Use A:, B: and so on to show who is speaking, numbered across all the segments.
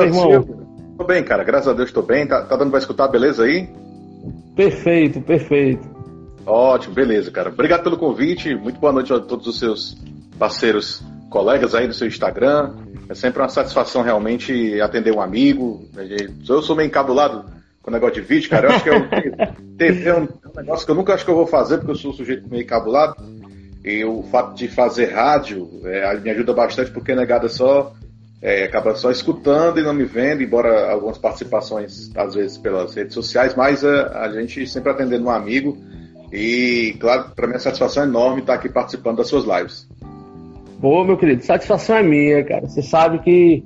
A: meu irmão? Tô bem, cara. Graças a Deus tô bem. Tá, tá dando pra escutar, beleza aí?
B: Perfeito, perfeito.
A: Ótimo, beleza, cara. Obrigado pelo convite. Muito boa noite a todos os seus parceiros, colegas aí do seu Instagram. É sempre uma satisfação realmente atender um amigo. Eu sou meio encabulado com o negócio de vídeo, cara. Eu acho que eu, TV é um, negócio que eu nunca acho que eu vou fazer, porque eu sou um sujeito meio encabulado. E o fato de fazer rádio é, me ajuda bastante, porque negada só é, acaba só escutando e não me vendo, embora algumas participações, às vezes, pelas redes sociais, mas a, é, a gente sempre atendendo um amigo. E, claro, para mim a satisfação é enorme estar aqui participando das suas lives.
B: Boa, meu querido, satisfação é minha, cara. Você sabe que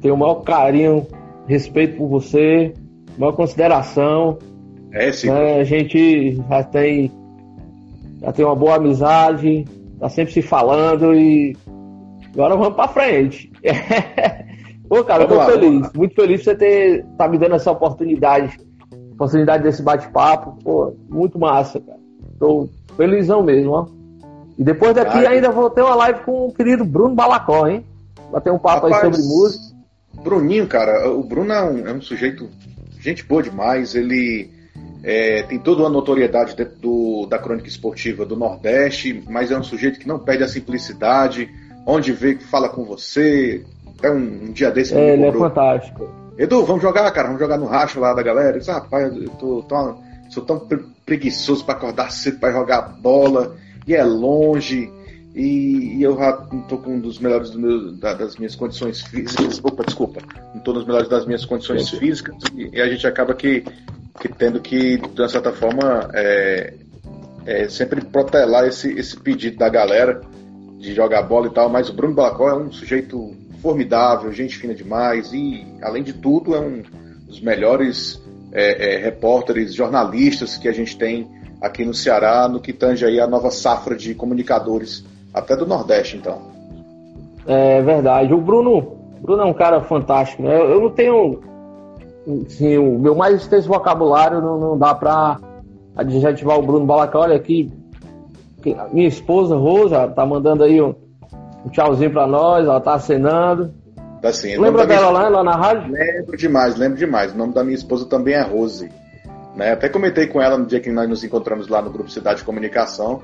B: tenho o maior carinho, respeito por você, maior consideração.
A: É, sim.
B: Né? A gente já tem, já tem uma boa amizade, tá sempre se falando e agora vamos pra frente. Pô, cara, vamos eu tô lá, feliz, muito feliz por você ter tá me dando essa oportunidade, oportunidade desse bate-papo. Pô, muito massa, cara. Tô felizão mesmo, ó. E depois daqui Ai, ainda vou ter uma live com o querido Bruno Balacó, hein? Bater um papo rapaz, aí sobre música.
A: Bruninho, cara, o Bruno é um, é um sujeito, gente boa demais. Ele é, tem toda uma notoriedade dentro do, da crônica esportiva do Nordeste, mas é um sujeito que não perde a simplicidade onde vê que fala com você. É um, um dia desse.
B: É, ele é fantástico.
A: Edu, vamos jogar, cara, vamos jogar no racho lá da galera. Eu disse, rapaz, eu tô, tô, sou tão preguiçoso para acordar cedo para jogar bola, e é longe, e, e eu já não tô com um dos melhores do meu, da, das minhas condições físicas. Opa, desculpa, não tô nos melhores das minhas condições físicas, e, e, a gente acaba que, que tendo que, de uma certa forma, é, é, sempre protelar esse, esse pedido da galera de jogar bola e tal, mas o Bruno Balacó é um sujeito formidável, gente fina demais e, além de tudo, é um dos melhores é, é, repórteres, jornalistas que a gente tem aqui no Ceará, no que tange aí a nova safra de comunicadores, até do Nordeste, então.
B: É verdade. O Bruno, Bruno é um cara fantástico, né? Eu não tenho. Assim, o meu mais extenso vocabulário não, não dá para adjetivar o Bruno Balacó. Olha aqui, minha esposa, Rosa, tá mandando aí um, um tchauzinho pra nós, ela tá acenando.
A: Tá sim.
B: Lembra dela lá, lá na rádio?
A: Lembro demais, lembro demais. O nome da minha esposa também é Rose. Né? Até comentei com ela no dia que nós nos encontramos lá no Grupo Cidade de Comunicação.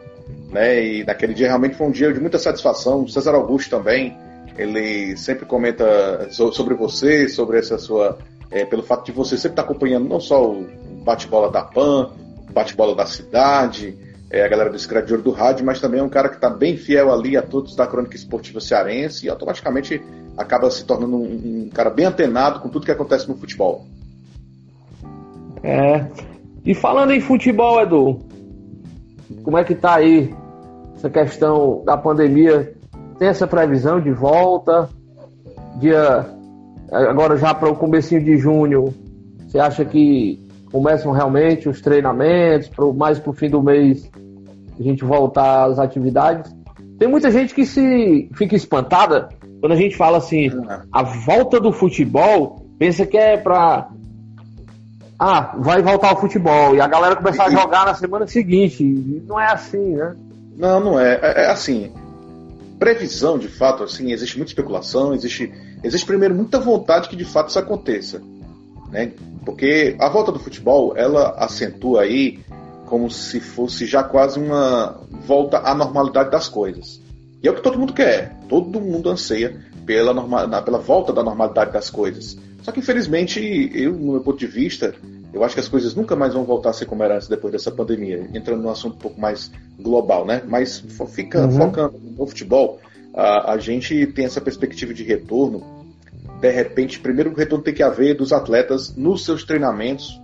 A: Né? E naquele dia realmente foi um dia de muita satisfação. O César Augusto também, ele sempre comenta sobre você, sobre essa sua. É, pelo fato de você sempre estar acompanhando não só o bate-bola da PAN, o bate-bola da cidade, é, a galera do Ouro do Rádio, mas também é um cara que está bem fiel ali a todos da crônica esportiva cearense e automaticamente acaba se tornando um, um, cara bem antenado com tudo que acontece no futebol.
B: É. E falando em futebol, Edu, como é que tá aí essa questão da pandemia? Tem essa previsão de volta? Dia agora já para o comecinho de junho, você acha que começam realmente os treinamentos, pro, mais para o fim do mês a gente voltar às atividades. Tem muita gente que se fica espantada quando a gente fala assim, a volta do futebol, pensa que é para ah, vai voltar ao futebol e a galera começar a jogar na semana seguinte. Não é assim, né?
A: Não, não é. É, é assim. Previsão, de fato, assim, existe muita especulação, existe, existe primeiro muita vontade que de fato isso aconteça. Né? Porque a volta do futebol, ela acentua aí como se fosse já quase uma volta à normalidade das coisas. E é o que todo mundo quer. Todo mundo anseia pela, normal, pela volta da normalidade das coisas. Só que, infelizmente, eu, no meu ponto de vista, eu acho que as coisas nunca mais vão voltar a ser como era antes depois dessa pandemia. Entrando num assunto um pouco mais global, né? Mas fica, uhum. focando no futebol, a, a gente tem essa perspectiva de retorno de repente, primeiro retorno tem que haver dos atletas nos seus treinamentos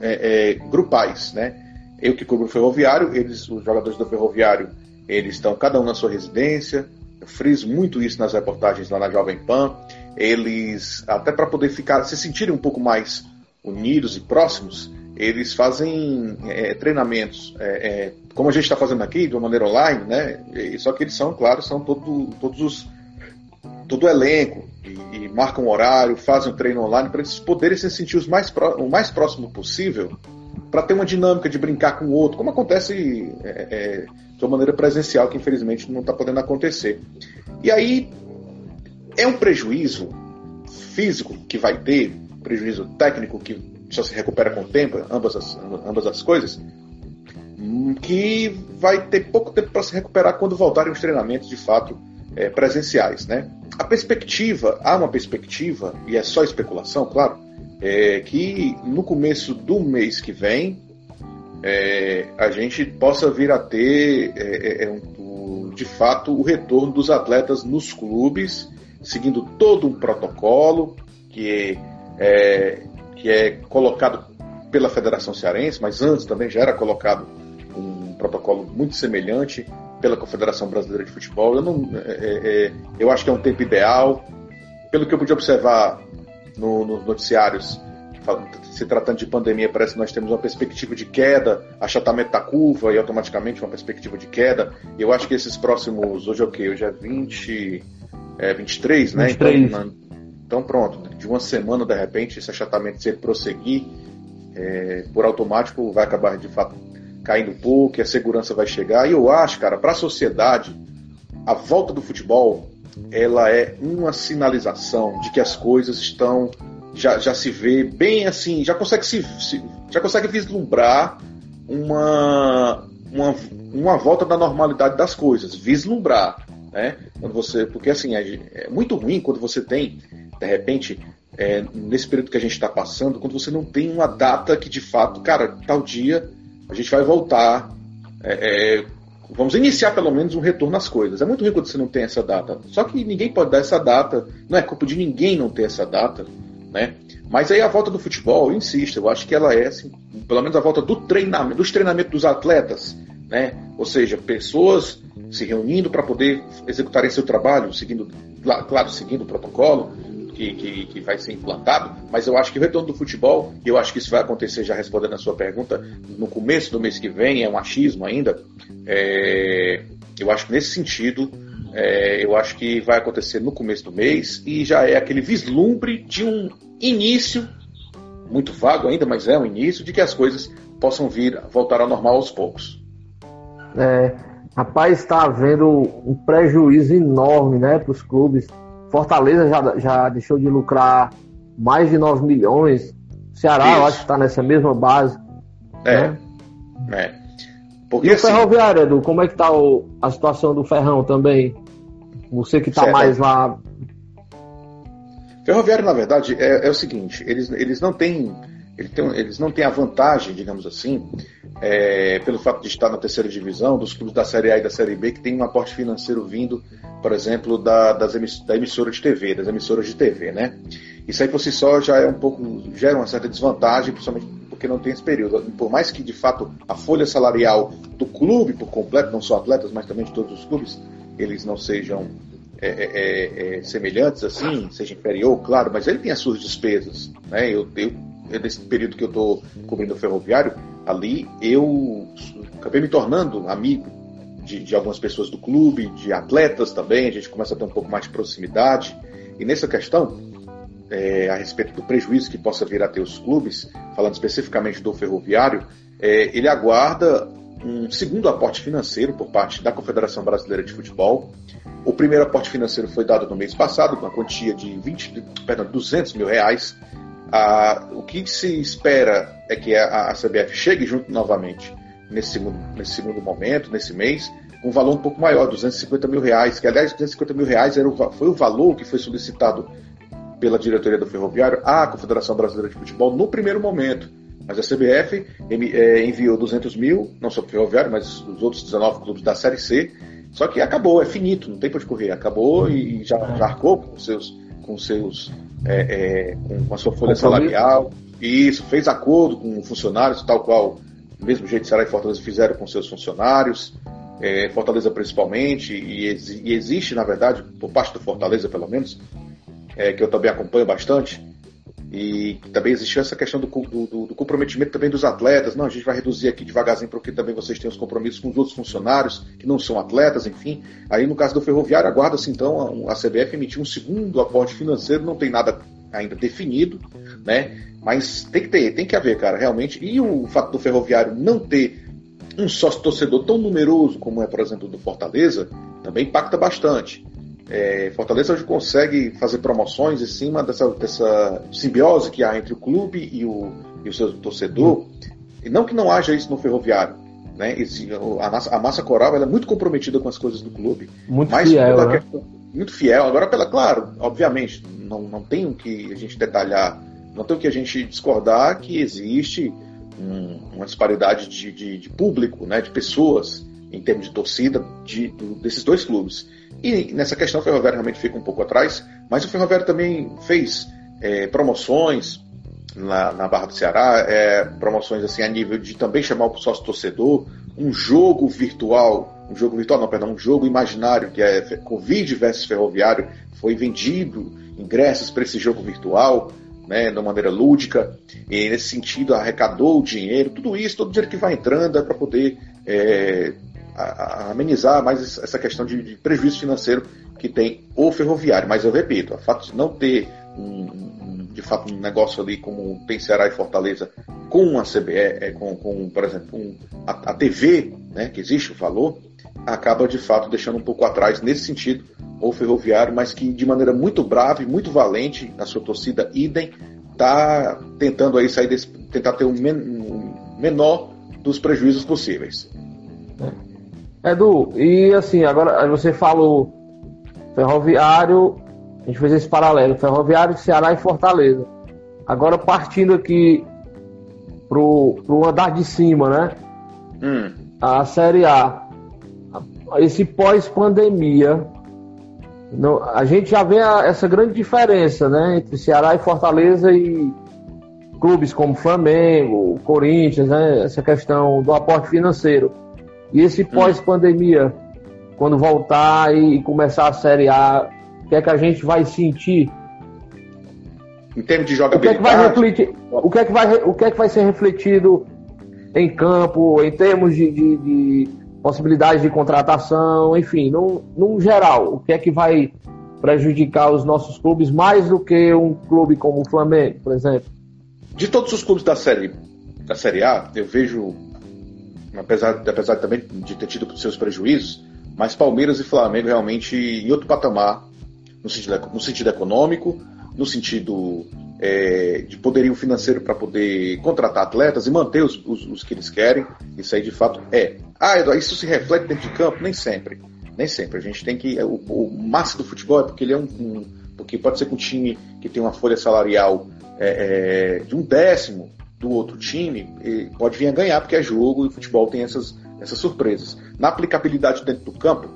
A: é, é, grupais, né? Eu que cubro o ferroviário, eles, os jogadores do ferroviário, eles estão cada um na sua residência. Eu friso muito isso nas reportagens lá na Jovem Pan. Eles, até para poder ficar, se sentirem um pouco mais unidos e próximos, eles fazem é, treinamentos, é, é, como a gente está fazendo aqui, de uma maneira online, né? E, só que eles são, claro, são todo, todos os todo o elenco e, e marcam um horário, fazem um treino online para eles poderem se sentir os mais o mais próximo possível para ter uma dinâmica de brincar com o outro, como acontece é, é, de uma maneira presencial, que infelizmente não está podendo acontecer. E aí é um prejuízo físico que vai ter, prejuízo técnico que só se recupera com o tempo, ambas as, ambas as coisas, hum, que vai ter pouco tempo para se recuperar quando voltarem os treinamentos de fato é, presenciais. Né? A perspectiva, há uma perspectiva, e é só especulação, claro, é que no começo do mês que vem é, a gente possa vir a ter é, é, é um, de fato o retorno dos atletas nos clubes, seguindo todo um protocolo que é, que é colocado pela Federação Cearense, mas antes também já era colocado um protocolo muito semelhante pela Confederação Brasileira de Futebol. Eu, não, é, é, eu acho que é um tempo ideal. Pelo que eu pude observar no, nos noticiários, se tratando de pandemia, parece que nós temos uma perspectiva de queda, achatamento da curva e automaticamente uma perspectiva de queda. Eu acho que esses próximos, hoje é o quê? Hoje é 20, é 23, né? 23. Então, então pronto, de uma semana de repente esse achatamento se ele prosseguir, é, por automático vai acabar de fato caindo um pouco, a segurança vai chegar. E eu acho, cara, para a sociedade, a volta do futebol ela é uma sinalização de que as coisas estão já, já se vê bem assim, já consegue se, se já consegue vislumbrar uma, uma, uma volta da normalidade das coisas, vislumbrar, né? Quando você, porque assim é, é muito ruim quando você tem de repente é, nesse período que a gente está passando, quando você não tem uma data que de fato, cara, tal dia a gente vai voltar, é, é, vamos iniciar pelo menos um retorno às coisas. É muito quando você não tem essa data. Só que ninguém pode dar essa data, não é culpa de ninguém não ter essa data né? Mas aí a volta do futebol, eu insisto, eu acho que ela é, assim, pelo menos a volta do treinamento, dos treinamentos dos atletas, né? Ou seja, pessoas se reunindo para poder executarem seu trabalho, seguindo, claro, seguindo o protocolo que, que, que, vai ser implantado, mas eu acho que o retorno do futebol, e eu acho que isso vai acontecer, já respondendo a sua pergunta, no começo do mês que vem, é um achismo ainda, é, eu acho que nesse sentido é, eu acho que vai acontecer no começo do mês e já é aquele vislumbre de um início, muito vago ainda, mas é um início, de que as coisas possam vir voltar ao normal aos poucos.
B: É, rapaz, está havendo um prejuízo enorme né, para os clubes. Fortaleza já, já deixou de lucrar mais de 9 milhões. Ceará, Isso. eu acho que está nessa mesma base.
A: É. Né? é.
B: Porque, e o assim, Ferroviário, Edu, como é que está a situação do Ferrão também? Você que está mais lá.
A: Ferroviário, na verdade, é, é, o seguinte: eles, eles não têm. Eles, têm, eles não têm a vantagem, digamos assim, é, pelo fato de estar na terceira divisão, dos clubes da Série A e da Série B, que tem um aporte financeiro vindo, por exemplo, da, das emiss, da emissora de TV, das emissoras de TV, né? Isso aí por si só já é um pouco, gera uma certa desvantagem, principalmente porque não tem esse período. Por mais que de fato a folha salarial do clube por completo, não só atletas, mas também de todos os clubes, eles não sejam é, é, é, é, semelhantes assim, seja inferior, claro, mas ele tem as suas despesas. Né? Eu, eu, nesse período que eu estou cobrindo o ferroviário, ali eu acabei me tornando amigo de, de, algumas pessoas do clube, de atletas também, a gente começa a ter um pouco mais de proximidade. E nessa questão, é, a respeito do prejuízo que possa vir a ter os clubes, falando especificamente do ferroviário, é, ele aguarda um segundo aporte financeiro por parte da Confederação Brasileira de Futebol. O primeiro aporte financeiro foi dado no mês passado, com a quantia de 20, perdão, 200 mil reais. Ah, o que se espera é que a, a CBF chegue junto novamente nesse segundo, nesse segundo momento, nesse mês, um valor um pouco maior, 250 mil reais, que aliás 250 mil reais era o, foi o valor que foi solicitado pela diretoria do Ferroviário à Confederação Brasileira de Futebol no primeiro momento. Mas a CBF é, enviou 200 mil, não só para o Ferroviário, mas os outros 19 clubes da Série C. Só que acabou, é finito, não tem para correr. Acabou e já, já arcou com seus, com seus, é, é, com a sua folha salarial. E isso fez acordo com funcionários, tal qual, do mesmo jeito Ceará e Fortaleza fizeram com seus funcionários. É, Fortaleza principalmente, e, e, existe, na verdade, por parte do Fortaleza pelo menos, é, que eu também acompanho bastante, e também existiu essa questão do, do, do, comprometimento também dos atletas. Não, a gente vai reduzir aqui devagarzinho porque também vocês têm os compromissos com os outros funcionários que não são atletas, enfim. Aí no caso do Ferroviário, aguarda-se então a, a CBF emitir um segundo aporte financeiro, não tem nada ainda definido, né? Mas tem que ter, tem que haver, cara, realmente. E o fato do Ferroviário não ter um sócio torcedor tão numeroso como é, por exemplo, do Fortaleza, também impacta bastante. É, Fortaleza hoje consegue fazer promoções em cima dessa, dessa simbiose que há entre o clube e o, e o seu torcedor. E não que não haja isso no ferroviário. Né? Esse, a, massa, a massa coral é muito comprometida com as coisas do clube.
B: Muito mas fiel. Né? Questão,
A: muito fiel. Agora, pela, claro, obviamente, não, não tem o que a gente detalhar, não tem o que a gente discordar que existe um, uma disparidade de, de, de, público, né, de pessoas em termos de torcida de, do, desses dois clubes. E nessa questão o Ferroviário realmente fica um pouco atrás, mas o Ferroviário também fez é, promoções na, na, Barra do Ceará, é, promoções assim a nível de também chamar o sócio torcedor, um jogo virtual, um jogo virtual não, perdão, um jogo imaginário que é Covid versus Ferroviário, foi vendido ingressos para esse jogo virtual, né, de uma maneira lúdica, e nesse sentido arrecadou o dinheiro, tudo isso, todo o dinheiro que vai entrando é para poder é, a, a amenizar mais essa questão de, de, prejuízo financeiro que tem o ferroviário. Mas eu repito, o fato de não ter um, um, de fato um negócio ali como tem Ceará e Fortaleza com a CBE, é, com, com, por exemplo, um, a, a, TV, né, que existe o valor, acaba de fato deixando um pouco atrás nesse sentido o ferroviário, mas que de maneira muito brava e muito valente na sua torcida idem está tentando aí sair desse, tentar ter um, men, um menor dos prejuízos possíveis.
B: Edu, e assim, agora você falou ferroviário, a gente fez esse paralelo, ferroviário, Ceará e Fortaleza. Agora partindo aqui pro, pro andar de cima, né? Hum. A Série A. Esse pós-pandemia, a gente já vê a, essa grande diferença, né? Entre Ceará e Fortaleza e clubes como Flamengo, Corinthians, né? Essa questão do aporte financeiro. E esse hum. pós-pandemia, quando voltar e começar a Série A, o que é que a gente vai sentir?
A: Em termos de jogabilidade.
B: O que é que vai refletir? O que é que vai, o que é que vai ser refletido em campo, em termos de, de, de possibilidades de contratação, enfim, num, num geral, o que é que vai prejudicar os nossos clubes mais do que um clube como o Flamengo, por exemplo?
A: De todos os clubes da série, da série A, eu vejo apesar, apesar também de ter tido seus prejuízos, mas Palmeiras e Flamengo realmente em outro patamar, no sentido, no sentido econômico, no sentido é, de poderio financeiro para poder contratar atletas e manter os, os, os, que eles querem. Isso aí de fato é. Ah, isso se reflete dentro de campo? Nem sempre. Nem sempre. A gente tem que. O, o massa do futebol é porque ele é um, um. porque pode ser que um time que tem uma folha salarial é, é, de um décimo do outro time, pode vir a ganhar, porque é jogo e o futebol tem essas, essas surpresas. Na aplicabilidade dentro do campo,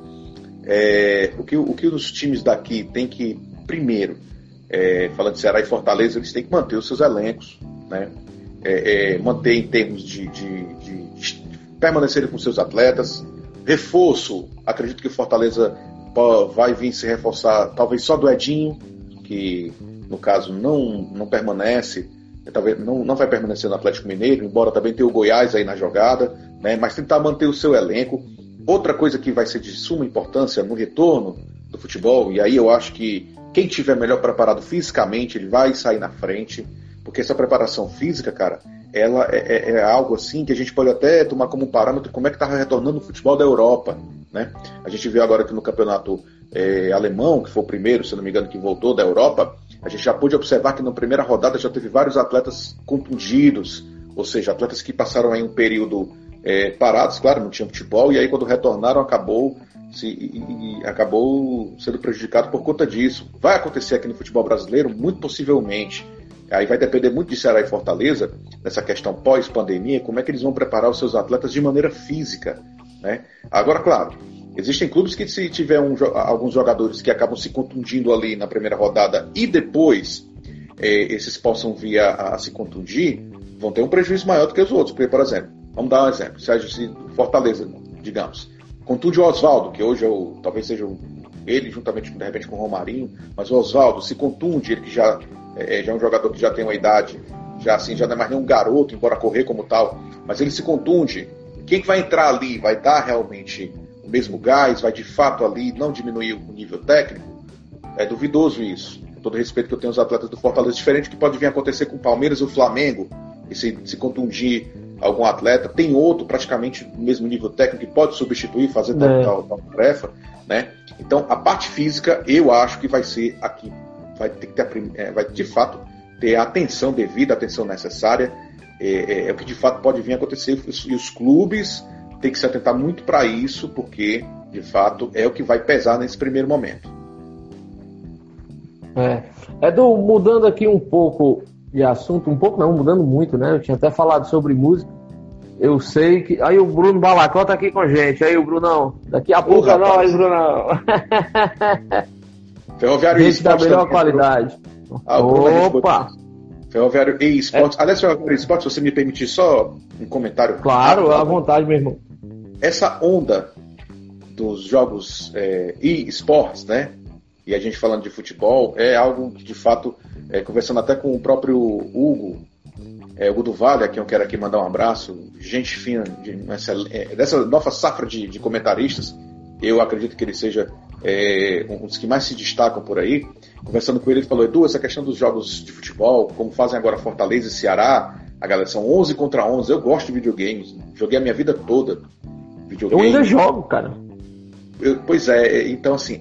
A: é, o, que, o que os times daqui têm que, primeiro, é, falando de Ceará e Fortaleza, eles têm que manter os seus elencos, né? É, é manter em termos de, de, de, de com seus atletas. Reforço, acredito que o Fortaleza vai vir se reforçar, talvez só do Edinho, que no caso não, não permanece talvez não, não vai permanecer no Atlético Mineiro, embora também tenha o Goiás aí na jogada, né? mas tentar manter o seu elenco. Outra coisa que vai ser de suma importância no retorno do futebol, e aí eu acho que quem tiver melhor preparado fisicamente, ele vai sair na frente, porque essa preparação física, cara, ela é, é, é algo assim que a gente pode até tomar como parâmetro como é que está retornando o futebol da Europa. Né? A gente viu agora que no campeonato é, alemão, que foi o primeiro, se não me engano, que voltou da Europa, a gente já pôde observar que na primeira rodada já teve vários atletas contundidos, ou seja, atletas que passaram aí um período é, parados, claro, não tinham futebol, e aí quando retornaram acabou se, e, e acabou sendo prejudicado por conta disso. Vai acontecer aqui no futebol brasileiro? Muito possivelmente. Aí vai depender muito de Ceará e Fortaleza, nessa questão pós-pandemia, como é que eles vão preparar os seus atletas de maneira física. Né? Agora, claro, Existem clubes que, se tiver um, alguns jogadores que acabam se contundindo ali na primeira rodada e depois é, esses possam vir a, a, se contundir, vão ter um prejuízo maior do que os outros. Porque, por exemplo, vamos dar um exemplo: Sérgio Fortaleza, digamos, contunde o Oswaldo, que hoje é o, talvez seja ele, juntamente de repente com o Romarinho, mas o Oswaldo se contunde, ele que já é, já é um jogador que já tem uma idade, já assim, já não é mais nem um garoto, embora correr como tal, mas ele se contunde. Quem que vai entrar ali vai dar realmente o mesmo gás, vai de fato ali não diminuir o nível técnico, é duvidoso isso. Com todo respeito que eu tenho os atletas do Fortaleza, diferente que pode vir a acontecer com o Palmeiras e o Flamengo, e se, se contundir algum atleta, tem outro praticamente no mesmo nível técnico que pode substituir, fazer tal, é. tal, tal tarefa, né? Então a parte física eu acho que vai ser aqui, vai ter que ter, é, vai de fato ter a atenção devida, a atenção necessária, é, é, é, o que de fato pode vir a acontecer e os clubes têm que se atentar muito para isso, porque de fato é o que vai pesar nesse primeiro momento.
B: É. Edu, mudando aqui um pouco de assunto, um pouco não, mudando muito, né? Eu tinha até falado sobre música. Eu sei que. Aí o Bruno Balacó tá aqui com a gente. Aí o Brunão. Daqui a pouco é nós, Brunão.
A: Ferroviário
B: gente da melhor qualidade.
A: Ah, Opa! Ferroviário e Esportes. É. Aliás, Ferroviário e Esportes, se você me permitir só um comentário.
B: Claro, à vontade, meu irmão.
A: Essa onda dos jogos é, e esportes, né? E a gente falando de futebol, é algo que de fato é, conversando até com o próprio Hugo, é, Hugo do Vale, a quem eu quero aqui mandar um abraço, gente fina, de, é, dessa nova safra de, de, comentaristas, eu acredito que ele seja é, um dos que mais se destacam por aí. Conversando com ele, ele falou: Edu, essa questão dos jogos de futebol, como fazem agora Fortaleza e Ceará, a galera são 11 contra 11. Eu gosto de videogames, joguei a minha vida toda.
B: Videogame. Eu ainda jogo, cara.
A: Eu, pois é, então assim,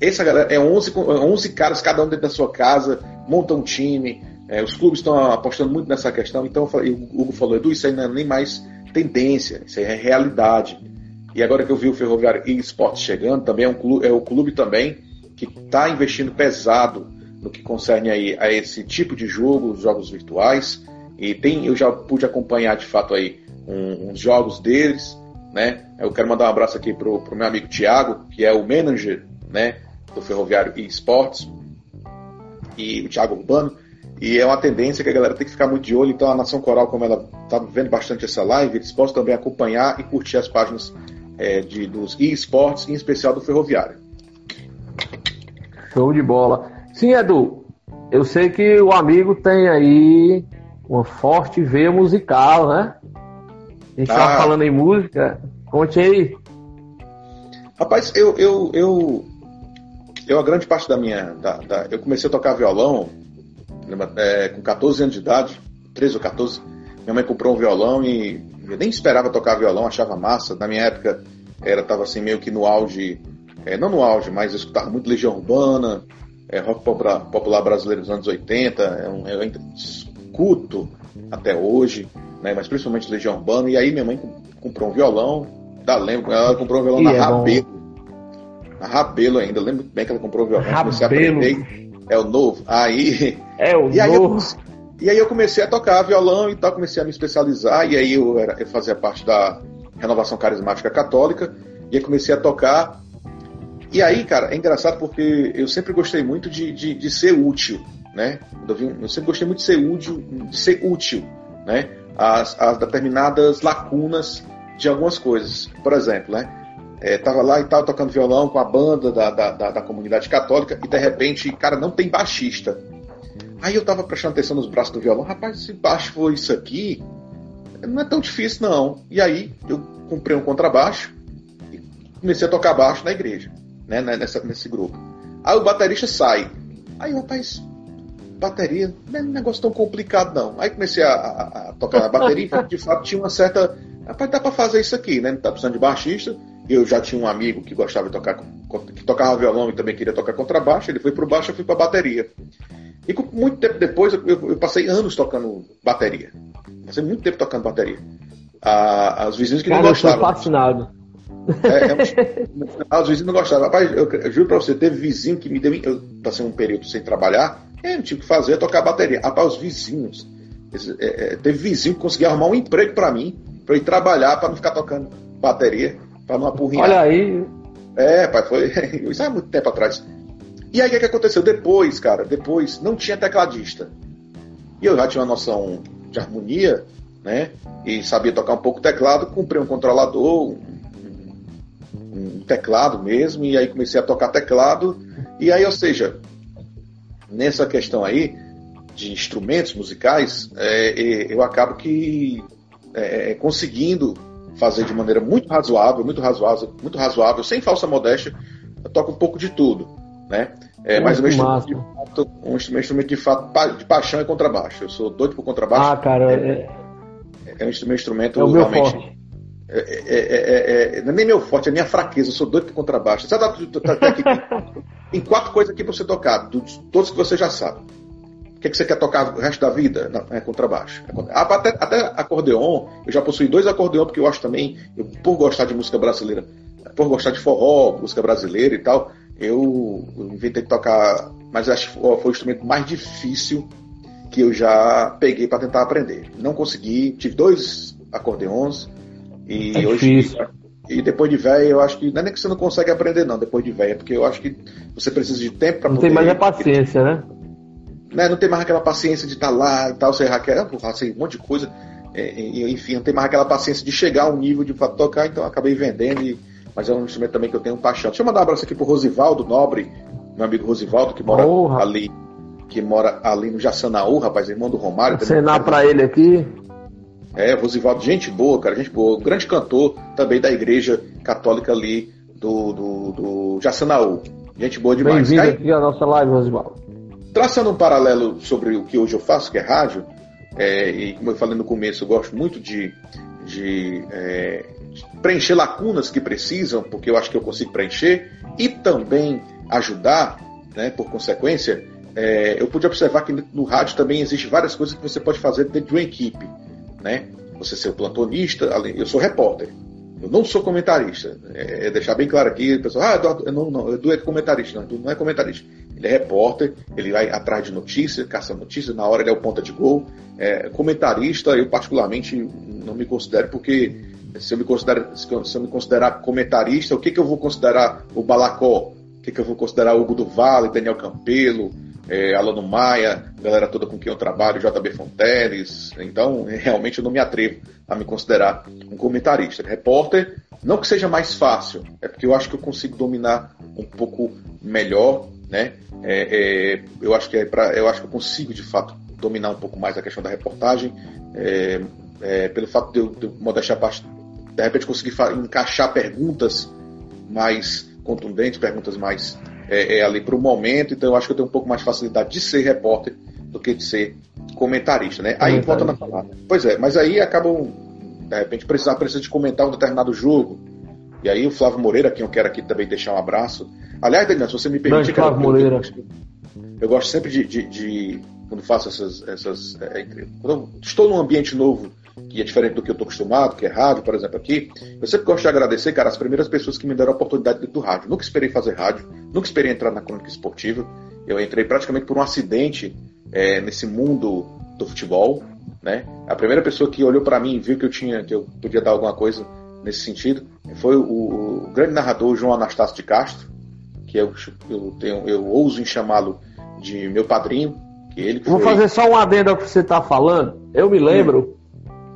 A: essa galera é 11, 11 caras, cada um dentro da sua casa, montam um time. É, os clubes estão apostando muito nessa questão. Então, falei, o Hugo falou, Edu, isso aí não é nem mais tendência, isso aí é realidade. E agora que eu vi o Ferroviário e Esporte chegando, também é, um clube, é o clube também que está investindo pesado no que concerne aí a esse tipo de jogo, os jogos virtuais. E tem, eu já pude acompanhar de fato aí um, uns jogos deles, né? Eu quero mandar um abraço aqui pro, pro meu amigo Thiago, que é o manager, né? do Ferroviário e Esportes, e o Thiago Urbano. E é uma tendência que a galera tem que ficar muito de olho. Então, a Nação Coral, como ela está vendo bastante essa live, eles possam também acompanhar e curtir as páginas é, de, dos e-sports, em especial do Ferroviário.
B: Show de bola. Sim, Edu, eu sei que o amigo tem aí uma forte veia musical, né? A gente estava ah. falando em música. Conte aí.
A: Rapaz, eu, eu, eu eu, a grande parte da minha. Da, da, eu comecei a tocar violão é, com 14 anos de idade, 13 ou 14. Minha mãe comprou um violão e eu nem esperava tocar violão, achava massa. Na minha época, era tava assim meio que no auge, é, não no auge, mas eu escutava muito Legião Urbana, é, rock popular brasileiro dos anos 80, é um, escuto até hoje, né, mas principalmente Legião Urbana. E aí minha mãe comprou um violão, da lembro, ela comprou um violão e na é Rabelo a Rabelo ainda. Lembro bem que ela comprou o violão. Rabelo. Comecei a aprender. É o novo. Aí.
B: É o
A: e
B: aí
A: novo. Eu, e aí eu comecei a tocar violão e tal, comecei a me especializar. E aí eu, era, eu fazia parte da renovação carismática católica. E aí comecei a tocar. E aí, cara, é engraçado porque eu sempre gostei muito de, de, de ser útil, né? Eu sempre gostei muito de ser útil, de ser útil, né? As, as determinadas lacunas de algumas coisas. Por exemplo, né? é, tava lá e tal, tocando violão com a banda da, da, da, da, comunidade católica, e de repente, cara, não tem baixista. Aí eu tava prestando atenção nos braços do violão, rapaz, se baixo for isso aqui, não é tão difícil não. E aí eu comprei um contrabaixo e comecei a tocar baixo na igreja, né, nessa, nesse grupo. Aí o baterista sai. Aí, rapaz, bateria não é um negócio tão complicado não. Aí comecei a, a, a tocar na bateria e de fato tinha uma certa. Rapaz, dá pra fazer isso aqui, né? Não tá precisando de baixista eu já tinha um amigo que gostava de tocar, que tocava violão e também queria tocar contrabaixo. Ele foi pro baixo, eu fui pra bateria. E muito tempo depois, eu, eu passei anos tocando bateria. Passei muito tempo tocando bateria. Ah, os vizinhos que Cara, não gostavam.
B: Eu fascinado.
A: É, é um, os vizinhos não gostavam. Rapaz, eu, eu, juro pra você, teve vizinho que me deu. Eu passei um período sem trabalhar, eu tive que fazer tocar bateria. Rapaz, os vizinhos. É, é, teve vizinho que conseguia arrumar um emprego para mim, para ir trabalhar, para não ficar tocando bateria para não apurrinhar.
B: Olha aí.
A: É, pai, foi. Isso há muito tempo atrás. E aí o que, que aconteceu? Depois, cara, depois não tinha tecladista. E eu já tinha uma noção de harmonia, né? E sabia tocar um pouco teclado, comprei um controlador, um, um teclado mesmo, e aí comecei a tocar teclado. E aí, ou seja, nessa questão aí de instrumentos musicais, é, eu acabo que é, conseguindo fazer de maneira muito razoável, muito razoável, muito razoável, sem falsa modéstia, eu toco um pouco de tudo, né? É, mas o meu instrumento, de fato, um instrumento de fato de paixão é contrabaixo. Eu sou doido por contrabaixo.
B: Ah, cara, é,
A: é um meu instrumento
B: é realmente. Forte.
A: É, é, é, é, não é nem meu forte, é minha fraqueza. Eu sou doido por contrabaixo. Você dá, tá aqui, em quatro coisas aqui para você tocar, todos que você já sabe. O que, é que você quer tocar o resto da vida? Não, é contrabaixo. Até, até acordeon, eu já possuí dois acordeon, porque eu acho também, eu, por gostar de música brasileira, por gostar de forró, música brasileira e tal, eu, eu inventei de tocar, mas acho que foi o instrumento mais difícil que eu já peguei para tentar aprender. Não consegui, tive dois acordeons e
B: é
A: hoje
B: difícil.
A: E depois de velho, eu acho que não é nem que você não consegue aprender não depois de velho, porque eu acho que você precisa de tempo para
B: Não tem mais a paciência, né?
A: né? Não tem mais aquela paciência de estar tá lá e tal, você raquel, assim, um monte de coisa. É, enfim, não tem mais aquela paciência de chegar ao nível de tocar, então acabei vendendo e mas é um instrumento também que eu tenho paixão. Deixa eu mandar um abraço aqui pro Rosivaldo Nobre, meu amigo Rosivaldo, que mora oh, ali, que mora ali no Jaçanaú, rapaz, irmão do Romário.
B: Acenar para ele aqui.
A: É, Rosivaldo, gente boa, cara, gente boa. Grande cantor também da igreja católica ali do, do, do Jaçanaú. Gente boa demais.
B: Bem-vindo aqui à nossa live, Rosivaldo.
A: Traçando um paralelo sobre o que hoje eu faço, que é rádio, é, e como eu falei no começo, eu gosto muito de, de é, preencher lacunas que precisam, porque eu acho que eu consigo preencher, e também ajudar, né, por consequência, é, eu pude observar que no rádio também existe várias coisas que você pode fazer dentro de uma equipe. Né? Você ser plantonista, eu sou repórter, eu não sou comentarista. É, é deixar bem claro aqui, o pessoal, ah, Eduardo, não, não, Edu é comentarista. Não, Edu não é comentarista. Ele é repórter, ele vai atrás de notícias, caça notícias, na hora ele é o ponta de gol. É, comentarista, eu particularmente não me considero, porque se eu me considerar, se eu me considerar comentarista, o que, que eu vou considerar o Balacó? O que, que eu vou considerar o Hugo do Vale, Daniel Campelo, é, Alano Maia, galera toda com quem eu trabalho, JB Fonteles. Então, realmente eu não me atrevo a me considerar um comentarista. Repórter, não que seja mais fácil, é porque eu acho que eu consigo dominar um pouco melhor, né? É, é, eu acho que é para, eu acho que eu consigo de fato dominar um pouco mais a questão da reportagem, é, é, pelo fato de eu, de eu modéstia parte de repente conseguir encaixar perguntas mais contundentes, perguntas mais é, é ali para o momento, então eu acho que eu tenho um pouco mais de facilidade de ser repórter do que de ser comentarista, né? Aí volta na palavra. Pois é, mas aí acabam, de repente, precisar, precisa de comentar um determinado jogo. E aí o Flávio Moreira, quem eu quero aqui também deixar um abraço. Aliás, Daniel, se você me permite,
B: Flávio Moreira.
A: Eu, eu, gosto sempre de, de, de, quando faço essas, essas é, quando eu estou num ambiente novo que é diferente do que eu estou acostumado, que é rádio, por exemplo, aqui. Eu sempre gosto de agradecer, cara, as primeiras pessoas que me deram a oportunidade dentro do rádio. Nunca esperei fazer rádio, nunca esperei entrar na crônica esportiva. Eu entrei praticamente por um acidente é, nesse mundo do futebol, né? A primeira pessoa que olhou para mim e viu que eu tinha, que eu podia dar alguma coisa nesse sentido, foi o, o grande narrador João Anastácio de Castro, que eu, eu, tenho, eu ouso em chamá-lo de meu padrinho. Que ele
B: Vou foi... fazer só um adendo ao que você está falando. Eu me lembro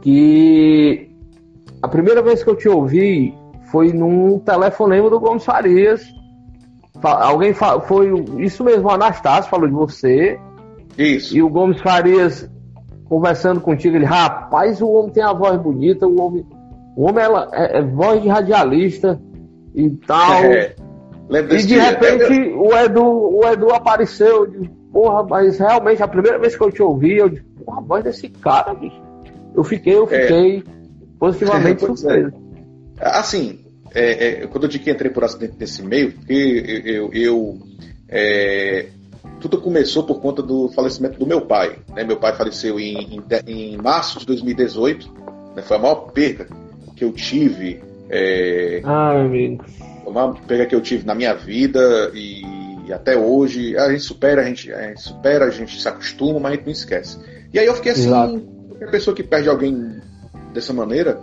B: que a primeira vez que eu te ouvi foi num telefonema do Gomes Farias. Alguém foi isso mesmo, o Anastácio falou de você.
A: Isso.
B: E o Gomes Farias conversando contigo, ele, rapaz, o homem tem a voz bonita, o homem, o homem ela, é, é voz de radialista e tal. É. E de repente é, o, Edu, o Edu apareceu, eu disse, porra, mas realmente a primeira vez que eu te ouvi, eu disse, porra, a voz desse cara, bicho. Eu fiquei, eu é. fiquei positivamente surpreso.
A: É. Assim, é, quando eu digo que entrei por acidente nesse meio, porque eu, eu, eu tudo começou por conta do falecimento do meu pai. Né? Meu pai faleceu em, em, em março de 2018. Né? Foi a maior perda que eu tive. É,
B: ah, meu amigo.
A: Foi a maior perda que eu tive na minha vida e, e até hoje. A gente supera, a gente, a gente supera, a gente se acostuma, mas a gente não esquece. E aí eu fiquei assim. Exato qualquer pessoa que perde alguém dessa maneira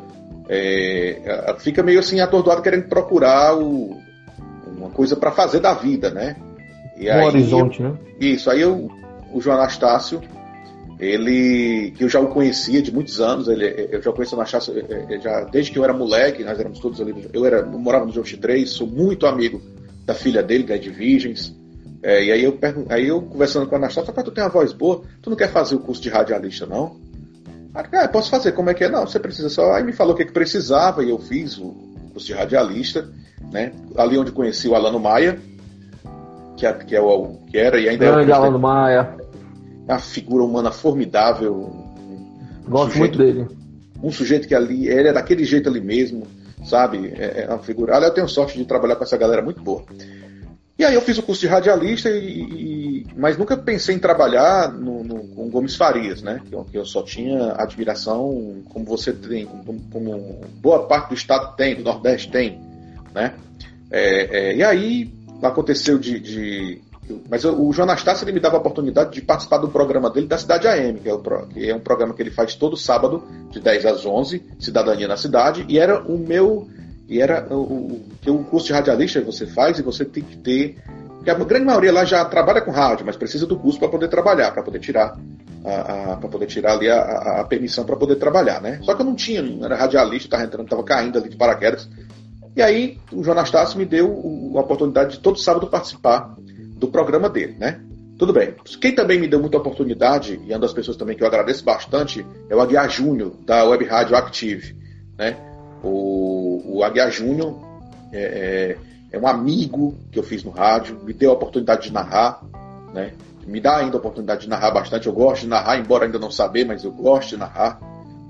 A: é, fica meio assim atordoado querendo procurar o, uma coisa para fazer da vida, né?
B: E um aí, horizonte, né?
A: Isso, aí eu, o João Anastácio, ele, que eu já o conhecia de muitos anos, ele, eu já conheço o Anastácio é, é, já, desde que eu era moleque, nós éramos todos ali, eu, era, eu morava no João 3, sou muito amigo da filha dele, da Ed Virgens, é, e aí eu, aí eu conversando com o Anastácio, tu tem uma voz boa, tu não quer fazer o curso de radialista, não? Ah, posso fazer, como é que é? Não, você precisa só. Aí me falou o que, que precisava e eu fiz o curso de radialista, né? Ali onde conheci o Alano Maia, que, é, que, é o, que era e ainda
B: Grande é. Alano Maia.
A: É uma figura humana formidável.
B: Gosto muito dele.
A: um sujeito que ali, ele é daquele jeito ali mesmo, sabe? É, é uma figura. Olha, eu tenho sorte de trabalhar com essa galera muito boa. E aí eu fiz o curso de radialista, e, e mas nunca pensei em trabalhar no, no, com Gomes Farias, né? Que eu, eu, só tinha admiração, como você tem, como, como, boa parte do estado tem, do Nordeste tem, né? É, é, e aí aconteceu de, de mas o João Anastácio ele me dava a oportunidade de participar do programa dele da Cidade AM, que é, o, que é um programa que ele faz todo sábado, de 10 às 11, Cidadania na Cidade, e era o meu. E era o, o, o curso de radialista que você faz e você tem que ter. Porque a grande maioria lá já trabalha com rádio, mas precisa do curso para poder trabalhar, para poder tirar para poder tirar ali a, a, a permissão para poder trabalhar, né? Só que eu não tinha, não era radialista, estava entrando, estava caindo ali de paraquedas. E aí o João Anastácio me deu a oportunidade de todo sábado participar do programa dele, né? Tudo bem. Quem também me deu muita oportunidade, e é uma das pessoas também que eu agradeço bastante, é o Aguiar Júnior, da Web Rádio Active. Né? O, o Aguiar Júnior é, é, é, um amigo que eu fiz no rádio, me deu a oportunidade de narrar, né? me dá ainda a oportunidade de narrar bastante. Eu gosto de narrar, embora ainda não saber, mas eu gosto de narrar.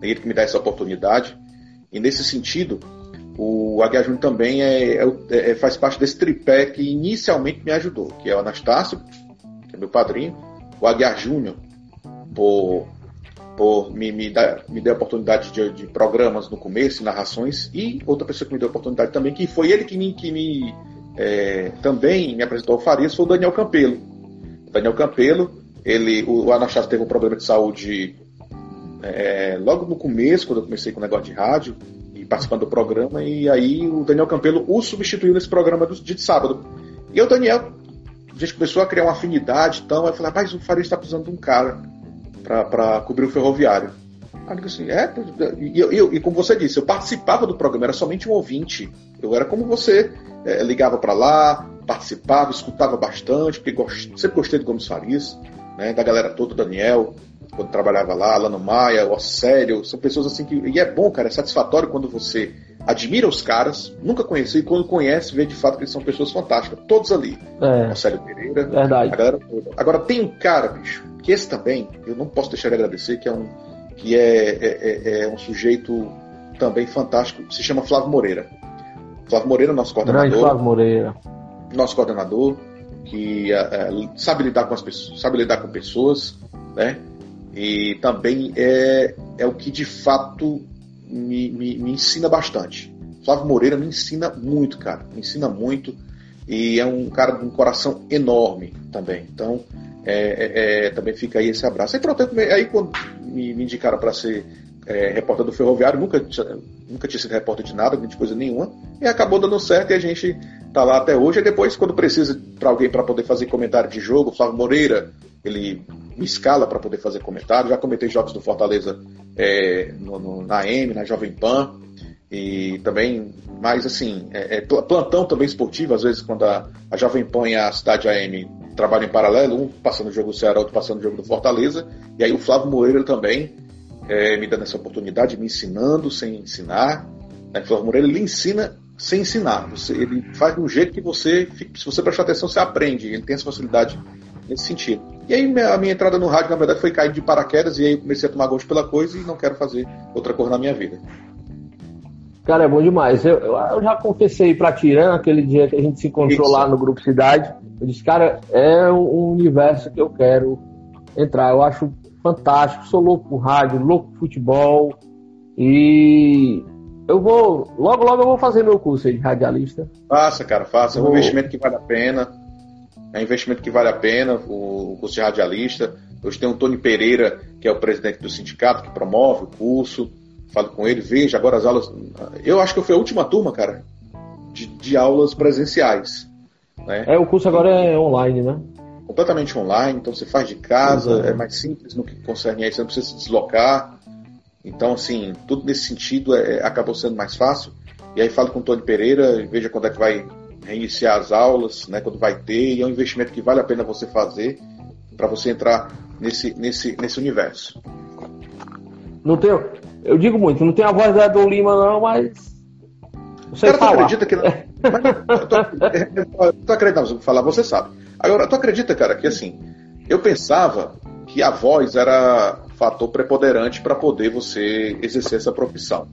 A: Ele que me dá essa oportunidade. E nesse sentido, o Aguiar Júnior também é, é, é, faz parte desse tripé que inicialmente me ajudou, que é o Anastácio, que é meu padrinho, o Aguiar Júnior, por, por me, me, dar, me dar a oportunidade de, de, programas no começo, narrações, e outra pessoa que me deu a oportunidade também, que foi ele que me, que me é, também me apresentou ao Farias, foi o Daniel Campelo. O Daniel Campelo, ele, o, o Anastácio teve um problema de saúde é, logo no começo, quando eu comecei com o negócio de rádio, participando do programa, e aí o Daniel Campelo o substituiu nesse programa do, de sábado. E o Daniel, a gente começou a criar uma afinidade, então, aí falei, mas o Faria está precisando de um cara para cobrir o ferroviário. Aí eu digo assim, é, e, eu, e, como você disse, eu participava do programa, era somente um ouvinte. Eu era como você, é, ligava para lá, participava, escutava bastante, porque gost, sempre gostei do Gomes Farias, né, da galera toda, Daniel, quando trabalhava lá, Lano Maia, o Océlio, são pessoas assim que. E é bom, cara, é satisfatório quando você admira os caras, nunca conheceu, e quando conhece, vê de fato que eles são pessoas fantásticas. Todos ali. É. Océlio Pereira,
B: Verdade.
A: a galera toda. Agora tem um cara, bicho, que esse também, eu não posso deixar de agradecer, que é um. que é, é, é, é um sujeito também fantástico, se chama Flávio Moreira. Flávio Moreira, nosso coordenador.
B: Grande Flávio Moreira.
A: Nosso coordenador, que é, sabe lidar com as pessoas, sabe lidar com pessoas, né? E também é, é o que de fato me, me, me ensina bastante. Flávio Moreira me ensina muito, cara. Me ensina muito. E é um cara de um coração enorme também. Então, é, é, é também fica aí esse abraço. Aí, pronto, aí quando me, me indicaram para ser é, repórter do Ferroviário, nunca, nunca tinha sido repórter de nada, de coisa nenhuma, e acabou dando certo e a gente tá lá até hoje. E depois, quando precisa para alguém para poder fazer comentário de jogo, Flávio Moreira, ele me escala para poder fazer comentário. Já comentei jogos do Fortaleza é, no, no, na M, na Jovem Pan. E também, mais assim, é, é, plantão também esportivo, às vezes quando a, a Jovem Pan e a Cidade AM trabalham em paralelo, um passando o jogo do Ceará, outro passando o jogo do Fortaleza. E aí o Flávio Moreira também é, me dando essa oportunidade, me ensinando sem ensinar. Né? O Flávio Moreira ele ensina sem ensinar. Você, ele faz de um jeito que você, se você prestar atenção, você aprende. Ele tem essa facilidade nesse sentido. E aí a minha entrada no rádio, na verdade, foi cair de paraquedas e aí comecei a tomar gosto pela coisa e não quero fazer outra coisa na minha vida.
B: Cara, é bom demais. Eu, eu já confessei pra Tirana aquele dia que a gente se encontrou Isso. lá no Grupo Cidade. Eu disse, cara, é um universo que eu quero entrar. Eu acho fantástico. Sou louco por rádio, louco por futebol. E eu vou. Logo, logo eu vou fazer meu curso de radialista.
A: Faça, cara, faça. É um investimento que vale a pena é um investimento que vale a pena, o, curso de radialista. Hoje tem o Tony Pereira, que é o presidente do sindicato, que promove o curso. Falo com ele, veja, agora as aulas. Eu acho que foi a última turma, cara, de, de aulas presenciais. Né?
B: É, o curso agora é online, né?
A: Completamente online, então você faz de casa, uhum. é mais simples no que concerne aí, você não precisa se deslocar. Então, assim, tudo nesse sentido é, acabou sendo mais fácil. E aí falo com o Tony Pereira, veja quando é que vai reiniciar as aulas, né, quando vai ter, e é um investimento que vale a pena você fazer para você entrar nesse, nesse, nesse universo.
B: Não tenho, eu digo muito, não tem a voz da Dom Lima não, mas
A: você Cara, tu acredita que não... tu, acredita, não, falar, você sabe. Agora, tu acredita, cara, que assim, eu pensava que a voz era fator preponderante para poder você exercer essa profissão.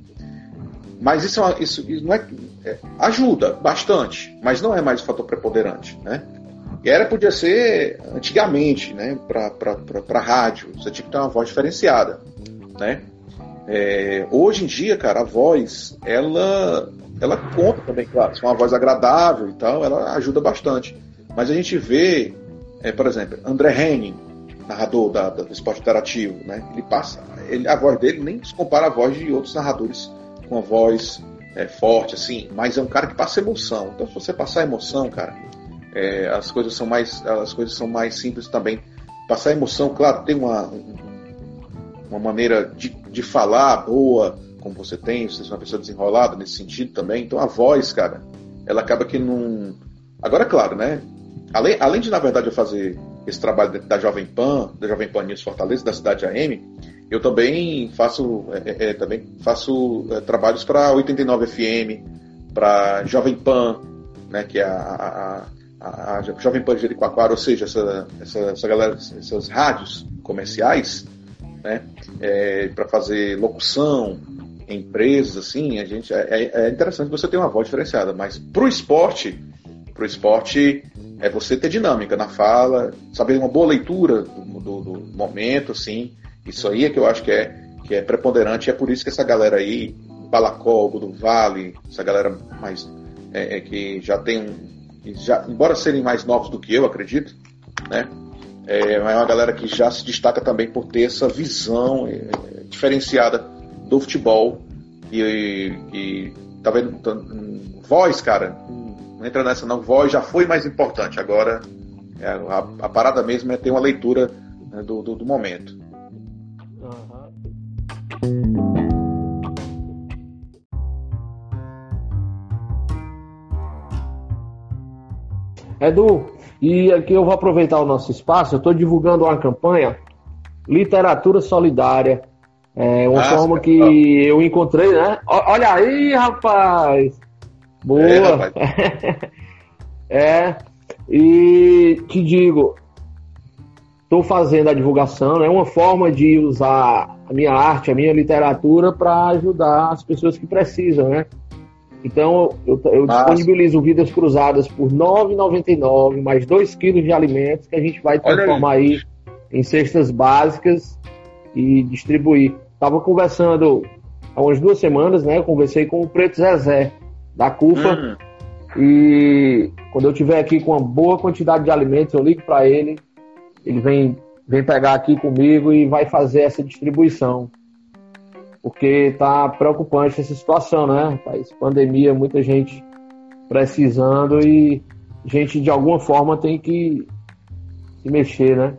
A: Mas isso, é isso, isso não é, é, ajuda bastante, mas não é mais o fator preponderante, né? E era podia ser antigamente, né? Para rádio, você tinha que ter uma voz diferenciada, né? É, hoje em dia, cara, a voz, ela, ela conta também, claro. Se é uma voz agradável e tal, ela ajuda bastante. Mas a gente vê, é, por exemplo, André Henning, narrador da, da, do esporte interativo, né? Ele passa, ele, a voz dele nem se compara à voz de outros narradores com a voz é, forte, assim. Mas é um cara que passa emoção. Então, se você passar emoção, cara, é, as coisas são mais, as coisas são mais simples também. Passar emoção, claro, tem uma uma maneira de, de falar boa, como você tem, você é uma pessoa desenrolada nesse sentido também. Então a voz, cara, ela acaba que não. Agora, claro, né? Além, além de, na verdade, eu fazer esse trabalho da Jovem Pan, da Jovem Pan News Fortaleza, da Cidade AM, eu também faço, é, é, é também faço é, trabalhos para 89 FM, para Jovem Pan, né, que é a, a, a, a Jovem Pan de Jericoacoara, ou seja, essa, essa, essa galera, essas rádios comerciais, né? É, para fazer locução em empresas, assim, a gente é, é, é interessante você ter uma voz diferenciada, mas pro esporte, pro esporte é você ter dinâmica na fala, saber uma boa leitura do, do, do momento, assim, isso aí é que eu acho que é que é preponderante, é por isso que essa galera aí, Balacogo, do Vale, essa galera mais é, é que já tem já, embora serem mais novos do que eu, acredito, né? É, é uma galera que já se destaca também por ter essa visão é, diferenciada do futebol. E, e tá vendo voz, cara, não entra nessa não, voz já foi mais importante, agora. É, a, a, parada mesmo é ter uma leitura né, do, do, do, momento.
B: Edu, e aqui eu vou aproveitar o nosso espaço, eu estou divulgando uma campanha Literatura Solidária. É uma forma que eu encontrei, né? Olha aí, rapaz! Boa! É, rapaz. é e te digo, estou fazendo a divulgação, é né? uma forma de usar a minha arte, a minha literatura para ajudar as pessoas que precisam, né? Então, eu, eu disponibilizo vidas cruzadas por R$ 9,99, mais 2 quilos de alimentos que a gente vai transformar aí. aí em cestas básicas e distribuir. Estava conversando há umas duas semanas, né? Eu conversei com o Preto Zezé, da CUFA. Uhum. E quando eu tiver aqui com uma boa quantidade de alimentos, eu ligo para ele. Ele vem, vem pegar aqui comigo e vai fazer essa distribuição porque tá preocupante essa situação, né, rapaz? Pandemia, muita gente precisando e gente de alguma forma tem que se mexer, né?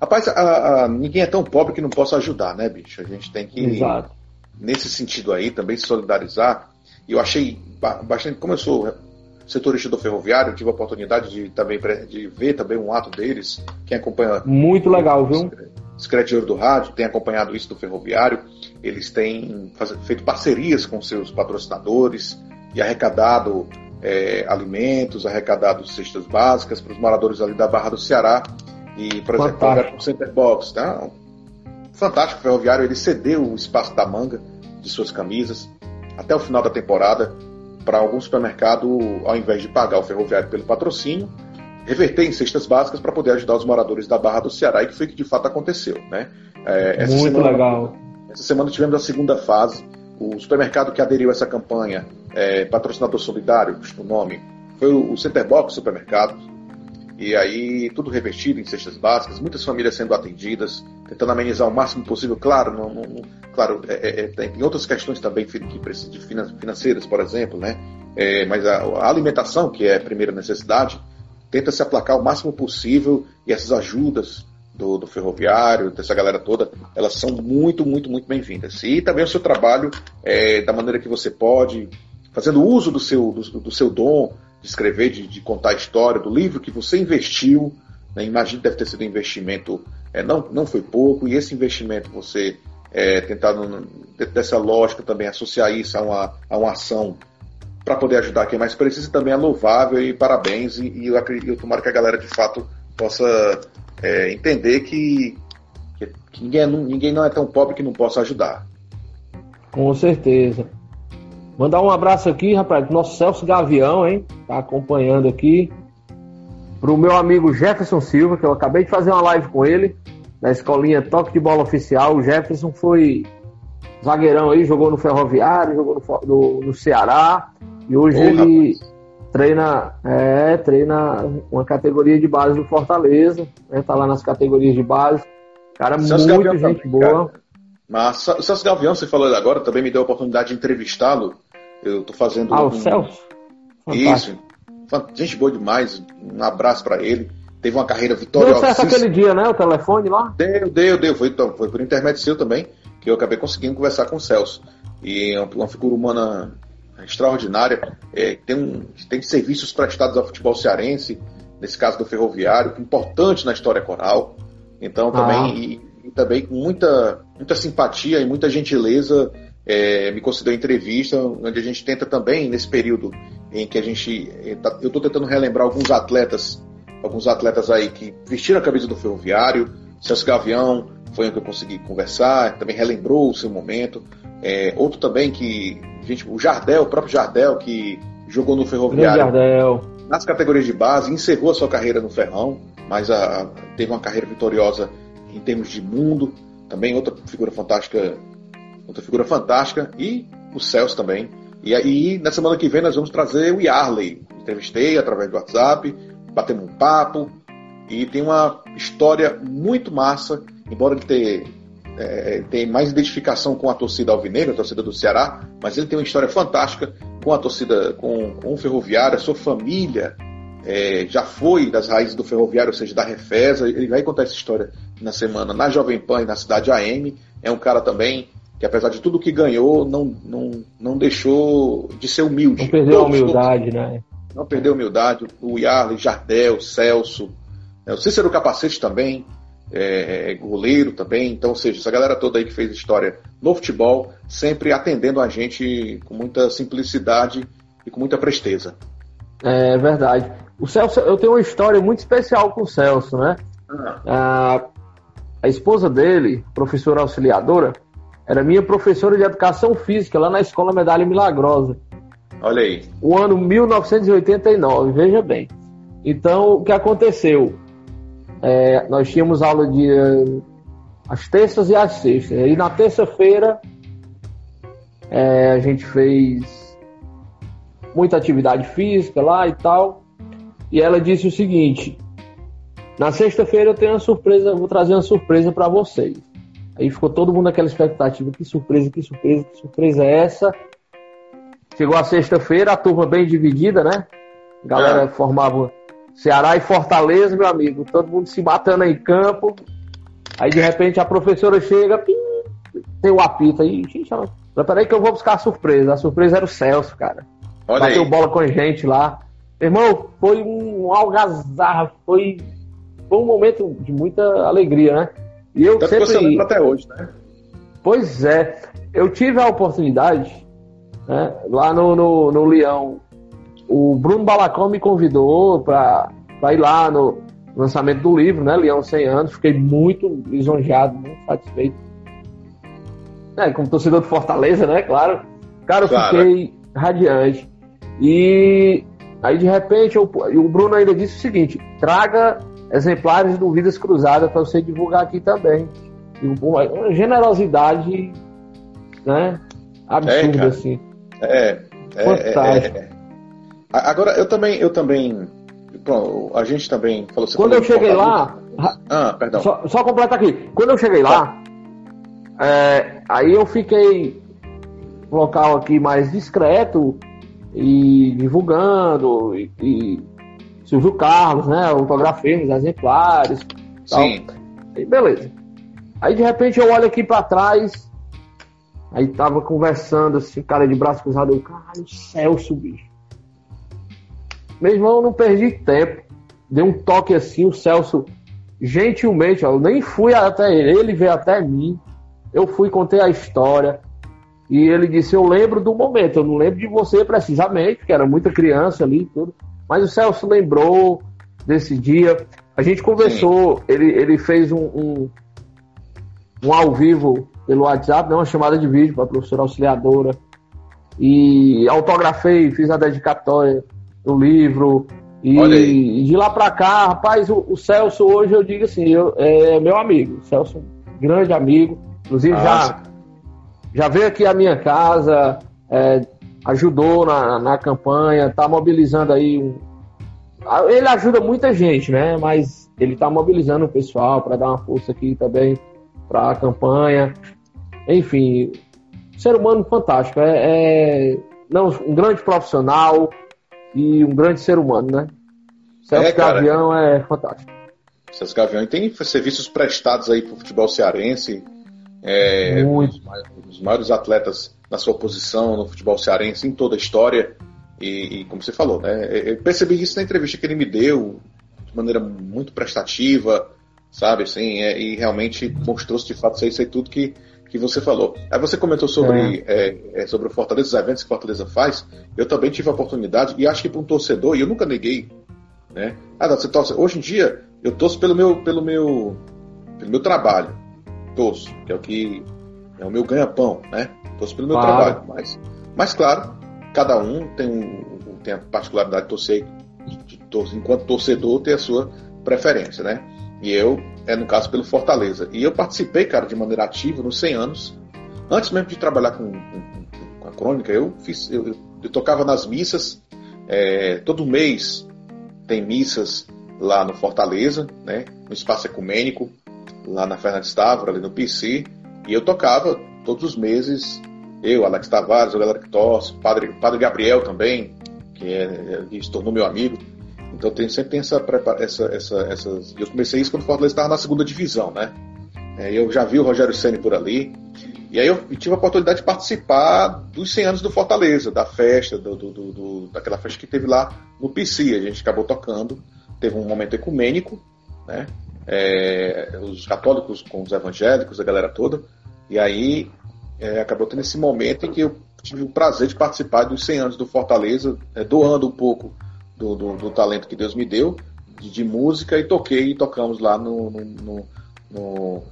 A: Rapaz, a, a, ninguém é tão pobre que não possa ajudar, né, bicho? A gente tem que, Exato. nesse sentido aí, também se solidarizar. E eu achei bastante, como eu sou setorista do ferroviário, tive a oportunidade de também de ver também um ato deles. Quem acompanha.
B: Muito legal, viu?
A: Secretário do Rádio tem acompanhado isso do ferroviário. Eles têm feito parcerias com seus patrocinadores e arrecadado é, alimentos, arrecadado cestas básicas para os moradores ali da Barra do Ceará. E, por exemplo, o Center Box, tá? Fantástico o ferroviário, ele cedeu o espaço da manga de suas camisas até o final da temporada para algum supermercado, ao invés de pagar o ferroviário pelo patrocínio, reverter em cestas básicas para poder ajudar os moradores da Barra do Ceará, e que foi que de fato aconteceu. Né?
B: É, Muito semana, legal.
A: Essa semana tivemos a segunda fase. O supermercado que aderiu a essa campanha, é, patrocinador solidário, o nome, foi o Centerbox Supermercado. E aí, tudo revertido em cestas básicas, muitas famílias sendo atendidas, tentando amenizar o máximo possível. Claro, não, não, claro é, é, tem outras questões também que financeiras, por exemplo, né? É, mas a, a, alimentação, que é a primeira necessidade, tenta se aplacar o máximo possível e essas ajudas do, do ferroviário, dessa galera toda, elas são muito, muito, muito bem-vindas. E também o seu trabalho, é, da maneira que você pode, fazendo uso do seu, do, do seu dom de escrever, de, de, contar a história, do livro que você investiu, né, imagino que deve ter sido um investimento, é, não, não foi pouco, e esse investimento você é, tentar, dessa lógica também, associar isso a uma, a uma ação para poder ajudar quem mais precisa também é louvável e parabéns. E, e eu, acredito, eu tomara que a galera de fato possa é, entender que, Que, que ninguém, é, ninguém não é tão pobre que não possa ajudar.
B: Com certeza. Mandar um abraço aqui, rapaz, pro nosso Celso Gavião, hein? Tá acompanhando aqui. Pro meu amigo Jefferson Silva, que eu acabei de fazer uma live com ele, na escolinha Toque de Bola Oficial. O Jefferson foi zagueirão aí, jogou no Ferroviário, jogou no, no, no Ceará. E hoje oh, ele rapaz. Treina, é, treina uma categoria de base do Fortaleza, né? Tá lá nas categorias de base. Cara, Celso muito Gavião gente também, boa. Cara.
A: Mas o Celso Gavião, você falou agora, também me deu a oportunidade de entrevistá-lo. Eu tô fazendo.
B: Ah, um... o Celso?
A: Isso. Gente boa demais. Um abraço para ele. Teve uma carreira vitoriosa.
B: Deu certo aquele dia, né? O telefone lá?
A: Deu, deu, deu. Foi, então, foi por intermédio seu também que eu acabei conseguindo conversar com o Celso. E é uma figura humana extraordinária. É, tem, um, tem serviços prestados ao futebol cearense, nesse caso do ferroviário, importante na história coral. Então também, ah. e, e, também com muita, muita simpatia e muita gentileza é, me concedeu entrevista, onde a gente tenta também, nesse período em que a gente. É, tá, eu estou tentando relembrar alguns atletas, alguns atletas aí que vestiram a camisa do ferroviário, Celso Gavião, foi o que eu consegui conversar, também relembrou o seu momento. É, outro também que, gente, o Jardel, o próprio Jardel, que jogou no Ferroviário nas categorias de base, encerrou a sua carreira no Ferrão, mas a, teve uma carreira vitoriosa em termos de mundo. Também outra figura fantástica, outra figura fantástica, e o Celso também. E aí, na semana que vem, nós vamos trazer o Yarley. Entrevistei através do WhatsApp, batemos um papo, e tem uma história muito massa embora ele tenha, é, tenha mais identificação com a torcida alvinegra, a torcida do Ceará, mas ele tem uma história fantástica com a torcida, com, com o Ferroviário, a sua família é, já foi das raízes do Ferroviário, ou seja, da Refesa. Ele vai contar essa história na semana na Jovem Pan e na cidade AM. É um cara também que, apesar de tudo que ganhou, não, não, não deixou de ser humilde.
B: Não perdeu a humildade, todos, né?
A: Não perdeu a humildade. O Yarley, Jardel, Celso, é, o Cícero Capacete também é, goleiro também. Então, ou seja, essa galera toda aí que fez história no futebol, sempre atendendo a gente com muita simplicidade e com muita presteza.
B: É verdade. O Celso, eu tenho uma história muito especial com o Celso, né? Ah. A, a esposa dele, professora auxiliadora, era minha professora de educação física lá na escola Medalha Milagrosa.
A: Olha aí.
B: O ano 1989, veja bem. Então, o que aconteceu? É, nós tínhamos aula de as terças e as sextas. E na terça-feira é, a gente fez muita atividade física lá e tal. E ela disse o seguinte: na sexta-feira eu tenho uma surpresa, vou trazer uma surpresa para vocês. Aí ficou todo mundo naquela expectativa: que surpresa, que surpresa, que surpresa é essa? Chegou a sexta-feira, a turma bem dividida, né? A galera é. formava Ceará e Fortaleza, meu amigo, todo mundo se matando em campo. Aí de repente a professora chega, pim, tem o apito aí. Gente, peraí que eu vou buscar a surpresa. A surpresa era o Celso, cara. Olha Bateu aí. bola com a gente lá. Irmão, foi um algazarra, foi, foi um momento de muita alegria, né?
A: E eu Tanto sempre... que você lembra até hoje, né?
B: Pois é. Eu tive a oportunidade, né, lá no, no, no Leão, o Bruno Balacão me convidou para ir lá no lançamento do livro, né? Leão 100 anos. Fiquei muito lisonjeado, muito satisfeito. É, como torcedor de Fortaleza, né? Claro. Cara, eu claro. fiquei radiante. E aí, de repente, eu, o Bruno ainda disse o seguinte: traga exemplares do Vidas Cruzadas para você divulgar aqui também. Uma generosidade, né? Absurda, é, assim.
A: É, é, Fantástico. É, é, Agora, eu também, eu também. Bom, a gente também falou
B: Quando eu cheguei lá. Ah, perdão. Só, só completa aqui. Quando eu cheguei lá, tá. é, aí eu fiquei um local aqui mais discreto e divulgando e, e Silvio Carlos, né? Autografei os exemplares. Sim. Tal. Aí, beleza. Aí de repente eu olho aqui para trás, aí tava conversando assim, cara de braço cruzado, eu, caralho, Celso, bicho. Meu irmão, eu não perdi tempo. Dei um toque assim, o Celso, gentilmente, eu nem fui até ele, ele veio até mim. Eu fui, contei a história. E ele disse: Eu lembro do momento, eu não lembro de você precisamente, que era muita criança ali e tudo. Mas o Celso lembrou desse dia. A gente conversou, ele, ele fez um, um, um ao vivo pelo WhatsApp, né, uma chamada de vídeo para a professora auxiliadora. E autografei, fiz a dedicatória do livro. E, de lá para cá, rapaz, o, o, Celso hoje eu digo assim, eu, é meu amigo. O Celso, grande amigo. Inclusive já, já veio aqui à minha casa, é, ajudou na, na campanha, está mobilizando aí. Um... Ele ajuda muita gente, né? Mas ele está mobilizando o pessoal para dar uma força aqui também para a campanha. Enfim, ser humano fantástico. É, é não, um grande profissional e um grande ser humano, né? Celso é, Gavião é fantástico.
A: Celso Gavião tem serviços prestados aí para o futebol cearense. É, Muito. Os maiores atletas na sua posição no futebol cearense em toda a história. E, e, como você falou, né? Eu percebi isso na entrevista que ele me deu de maneira muito prestativa, sabe? Assim, é, e realmente mostrou-se de fato isso aí tudo que, que você falou. Aí você comentou sobre, é. É, é sobre o Fortaleza, os eventos que Fortaleza faz. Eu também tive a oportunidade, e acho que para um torcedor, e eu nunca neguei, né? Ah, você torce. Hoje em dia, eu torço pelo meu, pelo meu, pelo meu trabalho. Torço, que é o que é o meu ganha-pão, né? Torço pelo meu claro. trabalho. Mas, mas, claro, cada um tem, um, tem a particularidade de torcer, de, de, enquanto torcedor, tem a sua preferência, né? E eu, é no caso, pelo Fortaleza. E eu participei, cara, de maneira ativa nos 100 anos. Antes mesmo de trabalhar com, com, com a crônica, eu fiz, eu, eu, tocava nas missas. É, todo mês tem missas lá no Fortaleza, né? No espaço ecumênico, lá na Fernandes Távora, ali no PC. E eu tocava todos os meses. Eu, Alex Tavares, o galera que torce, Padre, Padre Gabriel também, que, é, que se tornou meu amigo. Então tem, sempre tem essa, essa, essa. Eu comecei isso quando o Fortaleza estava na segunda divisão, né? É, eu já vi o Rogério Senni por ali. E aí eu tive a oportunidade de participar dos 100 anos do Fortaleza, da festa, do, do, do, daquela festa que teve lá no PC. A gente acabou tocando, teve um momento ecumênico, né? É, os católicos com os evangélicos, a galera toda. E aí é, acabou tendo esse momento em que eu tive o prazer de participar dos 100 anos do Fortaleza, é, doando um pouco do, do, do talento que Deus me deu de, de, música e toquei e tocamos lá no, no, no, no,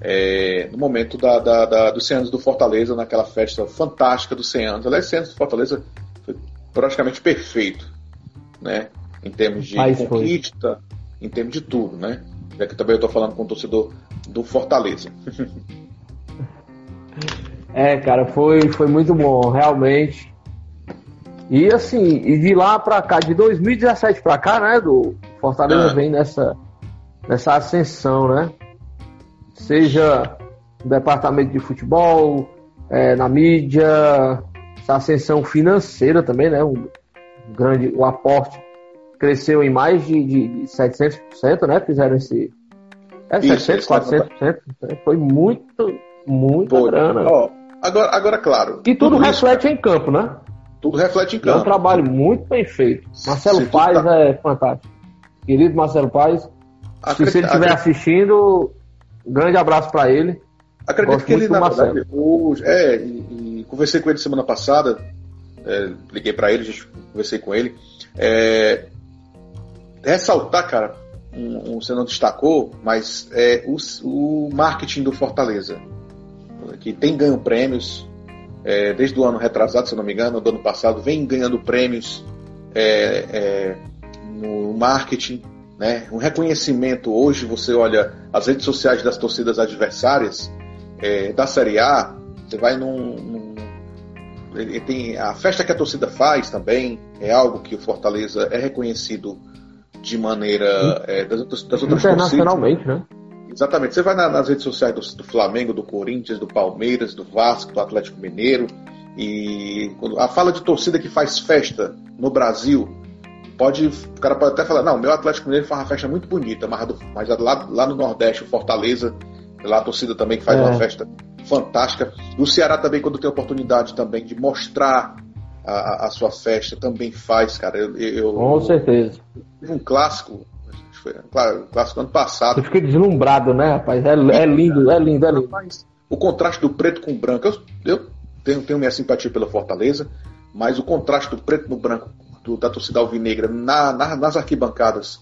A: é, no momento da, da, da, dos 100 anos do Fortaleza, naquela festa fantástica dos 100 anos. Aliás, 100 anos do Fortaleza foi praticamente perfeito, né? Em termos de Mas conquista, foi. em termos de tudo, né? Já que também eu estou falando com o torcedor do Fortaleza.
B: é, cara, foi, foi muito bom, realmente. E assim, e de lá para cá, de 2017 para cá, né, do Fortaleza ah. vem nessa, nessa ascensão, né? Seja no departamento de futebol, é, na mídia, essa ascensão financeira também, né? Um grande, o aporte cresceu em mais de, de, de 700%, né? Fizeram esse. É, Isso, 700, 400%. Foi muito, muito Pô, grana. Ó,
A: agora, agora, claro.
B: E tudo, tudo reflete isso, em campo, né?
A: Tudo reflete em campo.
B: É um trabalho muito bem feito. Marcelo se Paz tá... é fantástico. Querido Marcelo Paz, se ele estiver assistindo, um grande abraço para ele.
A: Acredito Gosto que ele, na verdade, hoje, é, e, e, conversei com ele semana passada, é, liguei para ele, a gente conversei com ele. É, ressaltar, cara, um, um, você não destacou, mas é o, o marketing do Fortaleza, que tem ganho prêmios, é, desde o ano retrasado, se não me engano, do ano passado, vem ganhando prêmios é, é, no marketing, né? um reconhecimento. Hoje você olha as redes sociais das torcidas adversárias é, da Série A, você vai num, num tem a festa que a torcida faz também é algo que o Fortaleza é reconhecido de maneira é, das, outras, das outras
B: internacionalmente, torcidas. né?
A: Exatamente. Você vai na, nas redes sociais do, do, Flamengo, do Corinthians, do Palmeiras, do Vasco, do Atlético Mineiro. E quando, a fala de torcida que faz festa no Brasil, pode, o cara pode até falar, não, meu Atlético Mineiro faz uma festa muito bonita, mas, mas lá, lá no Nordeste, o Fortaleza, lá a torcida também que faz é. uma festa fantástica. O Ceará também, quando tem oportunidade também de mostrar a, a sua festa, também faz, cara. Eu, eu
B: Com certeza.
A: Um clássico foi, claro, clássico ano passado.
B: Você fica deslumbrado, né, rapaz? É, é lindo, é lindo, é lindo.
A: O contraste do preto com o branco. Eu, eu tenho, tenho minha simpatia pela Fortaleza, mas o contraste do preto no branco do, da torcida alvinegra na, na, nas arquibancadas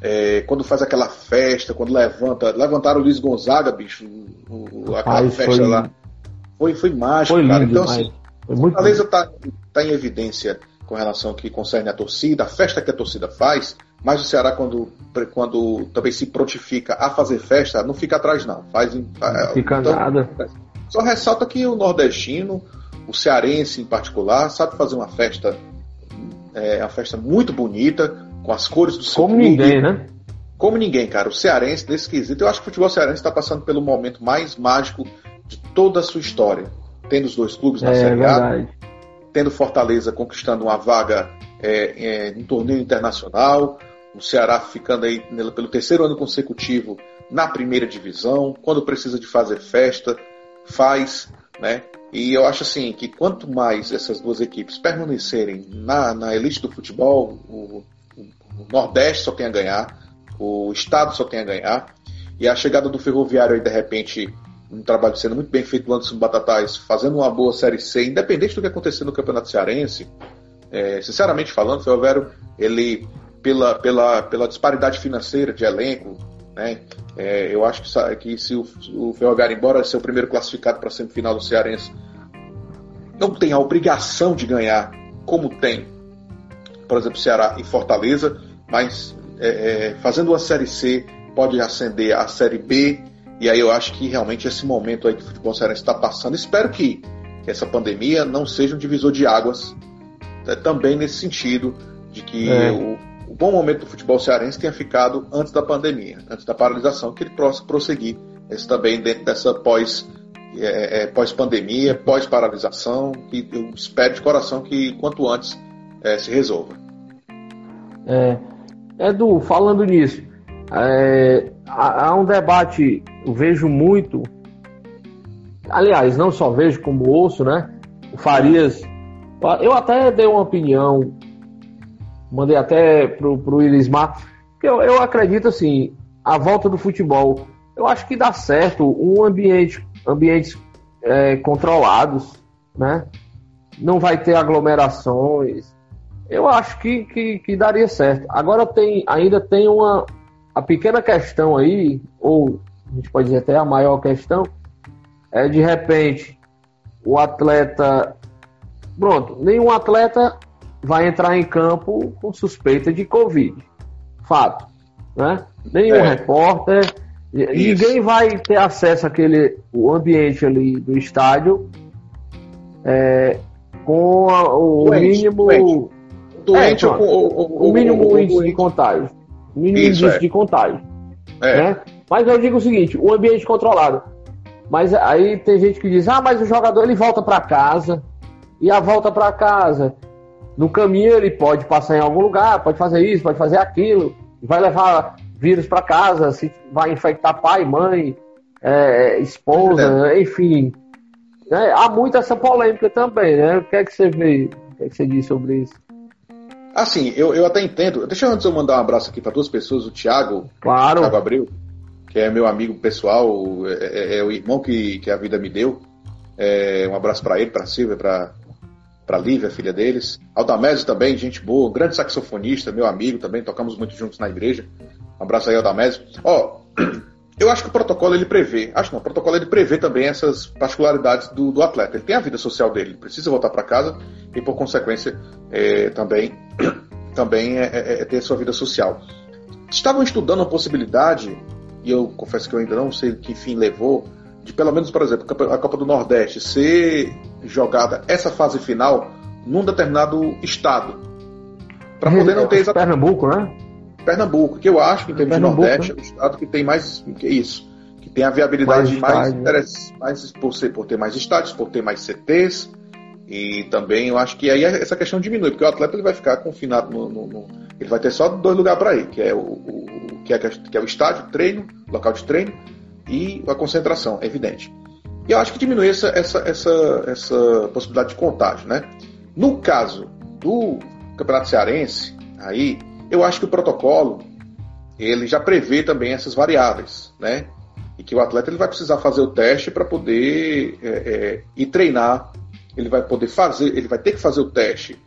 A: é, quando faz aquela festa, quando levanta. Levantaram o Luiz Gonzaga, bicho, o, aquela Ai, festa foi, lá. Foi, foi mágico,
B: foi
A: cara.
B: Lindo, então, assim,
A: foi Fortaleza está tá em evidência com relação ao que concerne a torcida, a festa que a torcida faz, mas o Ceará, quando, quando também se prontifica a fazer festa, não fica atrás, não. Faz, não
B: fica então, nada.
A: Só ressalta que o nordestino, o cearense em particular, sabe fazer uma festa, é, uma festa muito bonita, com as cores do
B: seu Como clube. ninguém, né?
A: Como ninguém, cara. O cearense, nesse quesito, eu acho que o futebol cearense está passando pelo momento mais mágico de toda a sua história. Tendo os dois clubes na
B: é,
A: Série
B: A,
A: tendo Fortaleza conquistando uma vaga é, é, em torneio internacional, o Ceará ficando aí pelo terceiro ano consecutivo na primeira divisão, quando precisa de fazer festa, faz, né? E eu acho assim que quanto mais essas duas equipes permanecerem na, na elite do futebol, o, o Nordeste só tem a ganhar, o Estado só tem a ganhar, e a chegada do Ferroviário aí de repente um trabalho sendo muito bem feito do Anderson Batatais, fazendo uma boa Série C, independente do que acontecer no Campeonato Cearense, é, sinceramente falando, o Ferroviário, ele, pela, pela, pela disparidade financeira de elenco, né, é, eu acho que, que se o, o Ferroviário, embora ser o primeiro classificado para a semifinal do Cearense, não tem a obrigação de ganhar como tem, por exemplo, Ceará e Fortaleza, mas é, é, fazendo uma Série C pode ascender a Série B e aí eu acho que realmente esse momento aí que o futebol cearense está passando, espero que essa pandemia não seja um divisor de águas é, também nesse sentido de que é. o, bom momento do futebol cearense tenha ficado antes da pandemia, antes da paralisação, que ele possa prosseguir esse também dentro dessa pós é, é, pós-pandemia, pós-paralisação, que eu espero de coração que quanto antes é, se resolva.
B: É, Edu, falando nisso, é, há um debate, eu vejo muito, aliás, não só vejo como ouço, né? O Farias, eu até dei uma opinião, mandei até pro, pro Irismar, que eu, eu acredito assim, a volta do futebol, eu acho que dá certo um ambiente, ambientes é, controlados, né? Não vai ter aglomerações. Eu acho que, que, que daria certo. Agora tem, ainda tem uma, a pequena questão aí, ou a gente pode dizer até a maior questão, é de repente o atleta. Pronto, nenhum atleta vai entrar em campo com suspeita de Covid. Fato. Né? Nenhum é. repórter. Isso. Ninguém vai ter acesso àquele o ambiente ali do estádio é, com a, o doente, mínimo.
A: Doente, doente
B: é, o, o, o, mínimo índice de contágio mínimo Isso, índice é. de contágio. É. Né? Mas eu digo o seguinte, o ambiente controlado. Mas aí tem gente que diz, ah, mas o jogador ele volta para casa, e a volta para casa, no caminho ele pode passar em algum lugar, pode fazer isso, pode fazer aquilo, vai levar vírus para casa, se vai infectar pai, mãe, é, esposa, é enfim. Né? Há muito essa polêmica também, né? O que é que você vê, o que é que você diz sobre isso?
A: Assim, eu, eu até entendo. Deixa eu antes eu mandar um abraço aqui para duas pessoas, o Thiago,
B: claro.
A: Thiago Abreu, que é meu amigo pessoal, é, é, é o irmão que, que a vida me deu. É, um abraço para ele, para Silvia, para para Lívia, filha deles. Aldamésio também, gente boa, grande saxofonista, meu amigo também, tocamos muito juntos na igreja. Um abraço aí, Aldamésio. Ó, eu acho que o protocolo ele prevê, acho não, o protocolo ele prevê também essas particularidades do, do atleta. Ele tem a vida social dele, ele precisa voltar para casa e, por consequência, é, também, também é, é, é, ter sua vida social. Estavam estudando a possibilidade, e eu confesso que eu ainda não sei que fim levou, de pelo menos, por exemplo, a Copa do Nordeste ser jogada essa fase final num determinado estado. Para poder não ter
B: exatamente. Pernambuco, né?
A: Pernambuco, que eu acho que em termos de Nordeste né? é o estado que tem mais que isso, que tem a viabilidade mais, mais, mais por, ser, por ter mais estádios, por ter mais CTs, e também eu acho que aí essa questão diminui, porque o atleta ele vai ficar confinado no, no, no ele vai ter só dois lugares para ir, que é o, o, que, é, que é o estádio, treino, local de treino e a concentração, é evidente. E eu acho que diminui essa, essa, essa, essa possibilidade de contágio, né? No caso do Campeonato Cearense, aí eu acho que o protocolo ele já prevê também essas variáveis, né? E que o atleta ele vai precisar fazer o teste para poder é, é, ir treinar. Ele vai poder fazer, ele vai ter que fazer o teste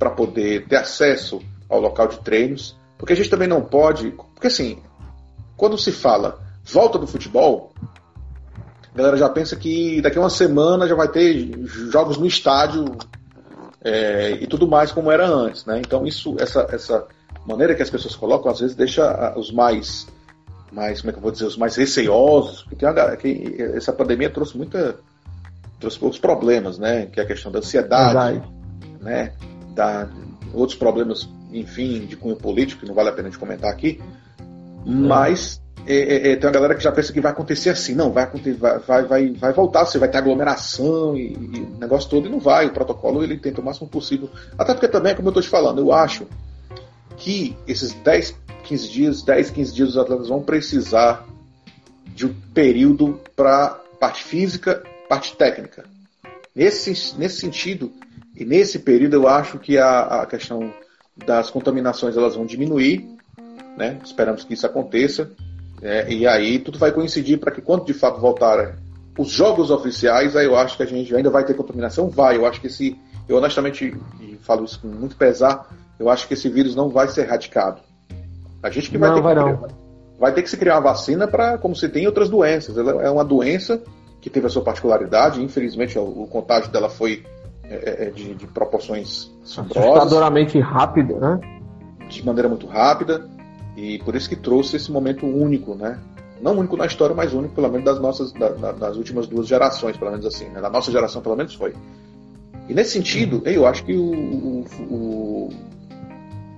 A: para poder ter acesso ao local de treinos, Porque a gente também não pode. Porque assim, quando se fala volta do futebol, a galera já pensa que daqui a uma semana já vai ter jogos no estádio é, e tudo mais como era antes, né? Então isso, essa, essa maneira que as pessoas colocam, às vezes deixa os mais, mais como é que eu vou dizer, os mais receosos, porque uma, que essa pandemia trouxe muita, trouxe outros problemas, né? Que é a questão da ansiedade, né? Da, outros problemas, enfim, de cunho político, que não vale a pena de comentar aqui, mas é, é, é, tem uma galera que já pensa que vai acontecer assim, não, vai acontecer, vai, vai, vai, vai voltar, você vai ter aglomeração e, e negócio todo, e não vai. O protocolo ele tenta o máximo possível. Até porque também, como eu estou te falando, eu acho que esses 10, 15 dias, 10, 15 dias os atletas vão precisar de um período para parte física, parte técnica. Nesse, nesse sentido, e nesse período eu acho que a, a questão das contaminações elas vão diminuir, né? esperamos que isso aconteça é, e aí tudo vai coincidir para que quando de fato voltarem os jogos oficiais, aí eu acho que a gente ainda vai ter contaminação? Vai. Eu acho que esse. Eu honestamente e falo isso com muito pesar, eu acho que esse vírus não vai ser erradicado. A gente que vai
B: não,
A: ter
B: vai
A: que
B: não.
A: Criar, vai ter que se criar uma vacina para como se tem outras doenças. Ela é uma doença que teve a sua particularidade, infelizmente o, o contágio dela foi é, é de, de, proporções.
B: Assustadoramente rápido, né?
A: De maneira muito rápida. E por isso que trouxe esse momento único, né? Não único na história, mas único, pelo menos, das nossas da, das últimas duas gerações, pelo menos assim. Né? Da nossa geração, pelo menos, foi. E nesse sentido, eu acho que o, o, o,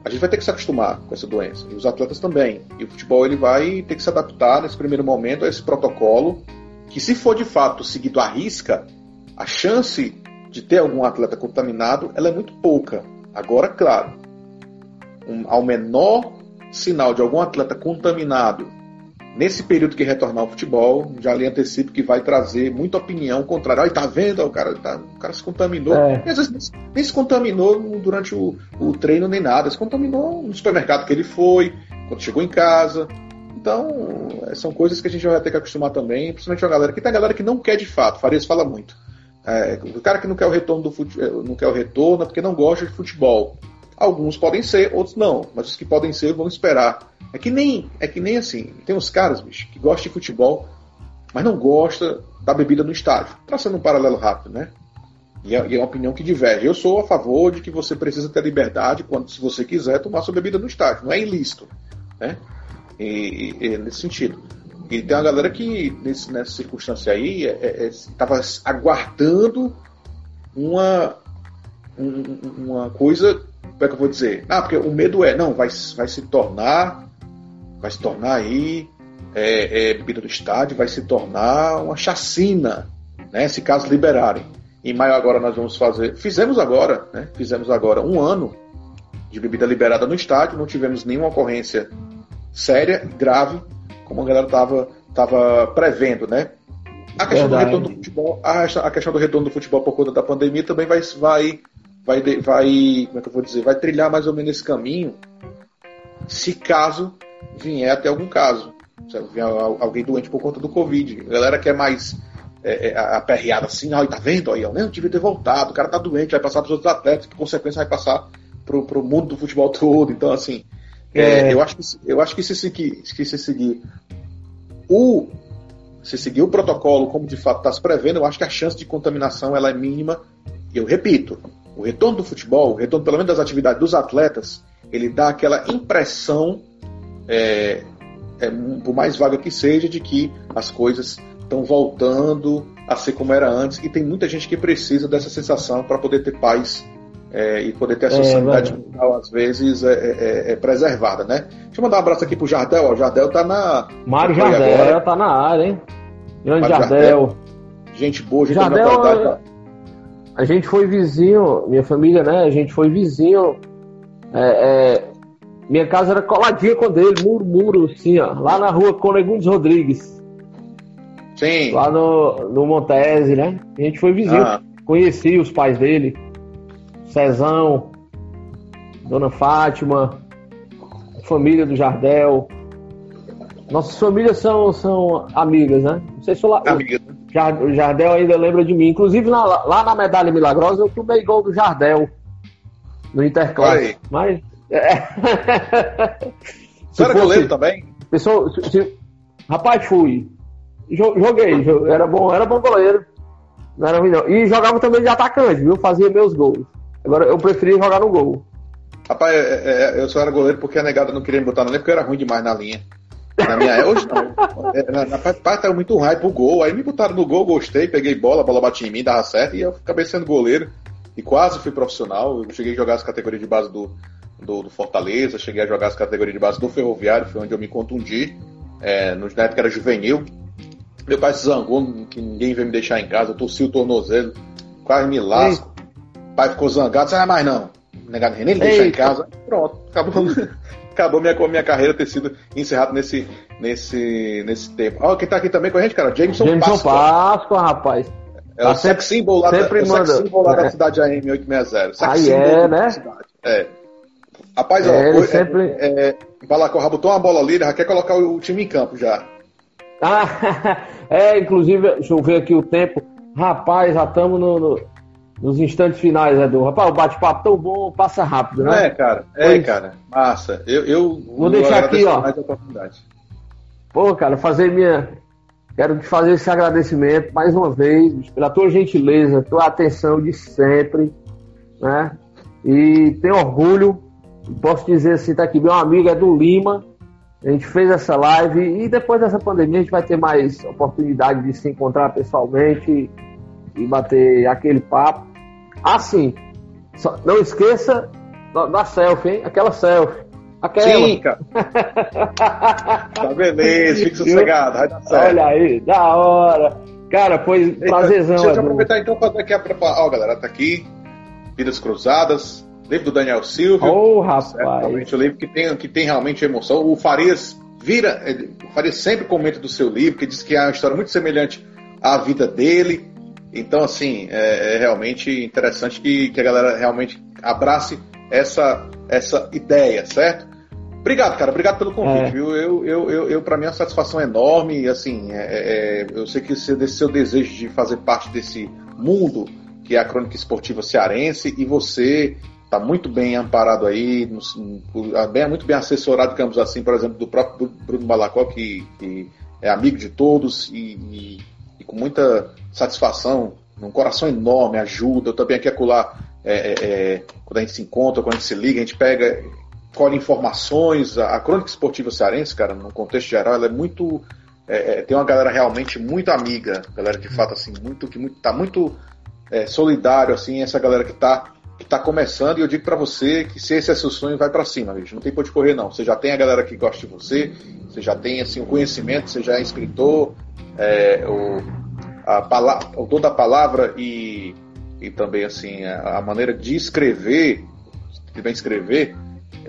A: a gente vai ter que se acostumar com essa doença. E os atletas também. E o futebol ele vai ter que se adaptar nesse primeiro momento a esse protocolo, que se for de fato seguido à risca, a chance de ter algum atleta contaminado ela é muito pouca. Agora, claro, um, ao menor sinal de algum atleta contaminado nesse período que retornar ao futebol, já lhe antecipo que vai trazer muita opinião contrária. Ai, tá vendo? O cara, tá, o cara se contaminou. É. Às vezes nem se contaminou durante o, o treino nem nada. Se contaminou no supermercado que ele foi, quando chegou em casa. Então, é, são coisas que a gente vai ter que acostumar também, principalmente a galera que tem a galera que não quer de fato. Farias fala muito. É, o cara que não quer o retorno do fute... não quer o retorno é porque não gosta de futebol. Alguns podem ser, outros não. Mas os que podem ser vão esperar. É que nem, é que nem assim. Tem uns caras, bicho, que gostam de futebol, mas não gosta da bebida no estádio. Traçando um paralelo rápido, né? E é, e é uma opinião que diverge. Eu sou a favor de que você precisa ter liberdade quando, se você quiser, tomar sua bebida no estádio. Não é ilícito, né? E, e, nesse sentido. E tem uma galera que, nesse, nessa circunstância aí, estava é, é, aguardando uma, um, uma coisa como é que eu vou dizer? Ah, porque o medo é, não, vai, vai se tornar, vai se tornar aí é, é, bebida do estádio, vai se tornar uma chacina, né? Se caso liberarem. Em maio agora nós vamos fazer, fizemos agora, né? Fizemos agora um ano de bebida liberada no estádio, não tivemos nenhuma ocorrência séria, grave, como a galera estava tava prevendo, né? A questão Verdade. do retorno do futebol, a, a questão do retorno do futebol por conta da pandemia também vai, vai vai, vai, como é que eu vou dizer, vai trilhar mais ou menos esse caminho, se caso vier até algum caso, se vier alguém doente por conta do Covid. A galera que é mais é, é, aperreada assim, tá vendo? Olha, eu nem devia ter voltado, o cara tá doente, vai passar para os outros atletas, que consequência vai passar pro, pro mundo do futebol todo. Então, assim, é, é. eu, acho que, eu acho que se seguir, que se seguir o se seguir o protocolo como de fato está se prevendo, eu acho que a chance de contaminação ela é mínima. Eu repito, o retorno do futebol, o retorno pelo menos das atividades dos atletas, ele dá aquela impressão, é, é, por mais vaga que seja, de que as coisas estão voltando a ser como era antes, e tem muita gente que precisa dessa sensação para poder ter paz é, e poder ter a sua é, sanidade mental, às vezes, é, é, é, preservada, né? Deixa eu mandar um abraço aqui pro Jardel, ó, o Jardel tá na...
B: Mário Jardel agora. tá na área, hein? Grande Jardel. Jardel.
A: Gente boa, gente
B: Jardel, da. A gente foi vizinho, minha família, né? A gente foi vizinho. É, é, minha casa era coladinha com dele, muro, muro, assim, ó, lá na rua Conegundes Rodrigues.
A: Sim.
B: Lá no, no Montese, né? A gente foi vizinho. Ah. Conheci os pais dele, Cezão, Dona Fátima, família do Jardel. Nossas famílias são, são amigas, né? Não sei se eu, amigas. Jardel ainda lembra de mim. Inclusive, na, lá na Medalha Milagrosa, eu tomei gol do Jardel no Interclasse. Mas
A: É. Você era fosse, goleiro também?
B: Pessoal, se, se, rapaz, fui. Joguei, era bom, era bom goleiro. Não era ruim, não. E jogava também de atacante, viu? Fazia meus gols. Agora eu preferia jogar no gol.
A: Rapaz, é, é, eu só era goleiro porque a negada não queria me botar na linha porque eu era ruim demais na linha. Na minha hoje não. É, na, na parte muito ruim pro gol. Aí me botaram no gol, gostei, peguei bola, a bola batia em mim, dava certo, e eu acabei sendo goleiro. E quase fui profissional. Eu cheguei a jogar as categorias de base do, do, do Fortaleza, cheguei a jogar as categorias de base do Ferroviário, foi onde eu me contundi. É, na época era juvenil. Meu pai se zangou, que ninguém veio me deixar em casa, eu torci o tornozelo, quase me lasco. O pai ficou zangado, não é mais não. Negado nem deixar em casa. Pronto, acabou, acabou minha, minha carreira ter sido encerrada nesse, nesse, nesse tempo. Ó, quem tá aqui também com a gente, cara, Jameson,
B: Jameson Páscoa. Páscoa, rapaz.
A: É tá o sex symbol lá,
B: sempre
A: da,
B: manda,
A: sex symbol lá é. da cidade AM860. Sex
B: Aí é, né?
A: É. Rapaz,
B: é,
A: ó,
B: ele
A: é,
B: sempre...
A: é, Balacorra botou uma bola ali, já quer colocar o, time em campo já.
B: Ah, é, inclusive, deixa eu ver aqui o tempo. Rapaz, já estamos no, no, nos instantes finais, Edu. Rapaz, o bate-papo tão bom, passa rápido, né?
A: É, cara, é, pois... cara. Massa. Eu, eu
B: vou deixar aqui, ó. Pô, cara, fazer minha. Quero te fazer esse agradecimento mais uma vez pela tua gentileza, tua atenção de sempre, né? E tenho orgulho posso dizer assim, tá aqui, meu amigo é do Lima, a gente fez essa live e depois dessa pandemia a gente vai ter mais oportunidade de se encontrar pessoalmente e bater aquele papo. Assim, só, não esqueça da, da, selfie, hein? Aquela selfie. Aquela.
A: Sim, cara. tá beleza, fique sossegado, vai dar certo.
B: Olha aí, da hora. Cara, foi Eita, prazerzão.
A: Deixa eu aproveitar então fazer aqui a Ó, galera, tá aqui. Vidas Cruzadas, livro do Daniel Silva.
B: Oh, rapaz.
A: Realmente o livro que tem, que tem realmente emoção. O Farias vira. O Farias sempre comenta do seu livro, que diz que é uma história muito semelhante à vida dele. Então, assim, é, é realmente interessante que, que a galera realmente abrace essa, essa ideia, certo? Obrigado, cara. Obrigado pelo convite, é. viu? Eu, eu, eu, eu para mim, é uma satisfação enorme. Assim, é, é, é eu sei que esse, desse seu desejo de fazer parte desse mundo que é a crônica esportiva cearense e você está muito bem amparado aí, bem, muito bem assessorado, digamos assim, por exemplo, do próprio Bruno Balacó, que, que é amigo de todos e, e, e, com muita satisfação, um coração enorme, ajuda. Eu também aqui acolá, é, é, é, quando a gente se encontra, quando a gente se liga, a gente pega, colhe informações. A, a crônica esportiva cearense, cara, no contexto geral, ela é muito. É, é, tem uma galera realmente muito amiga, galera de fato assim, muito que muito, tá muito é, solidário assim, essa galera que está que está começando, e eu digo para você que se esse é seu sonho, vai para cima, bicho. Não tem por de correr, não. Você já tem a galera que gosta de você, você já tem assim, o conhecimento, você já é escritor, é, o, a o dom da palavra e, e também assim, a, a maneira de escrever, de bem escrever,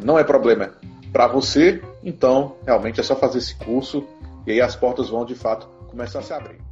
A: não é problema para você, então realmente é só fazer esse curso e aí as portas vão de fato começar a se abrir.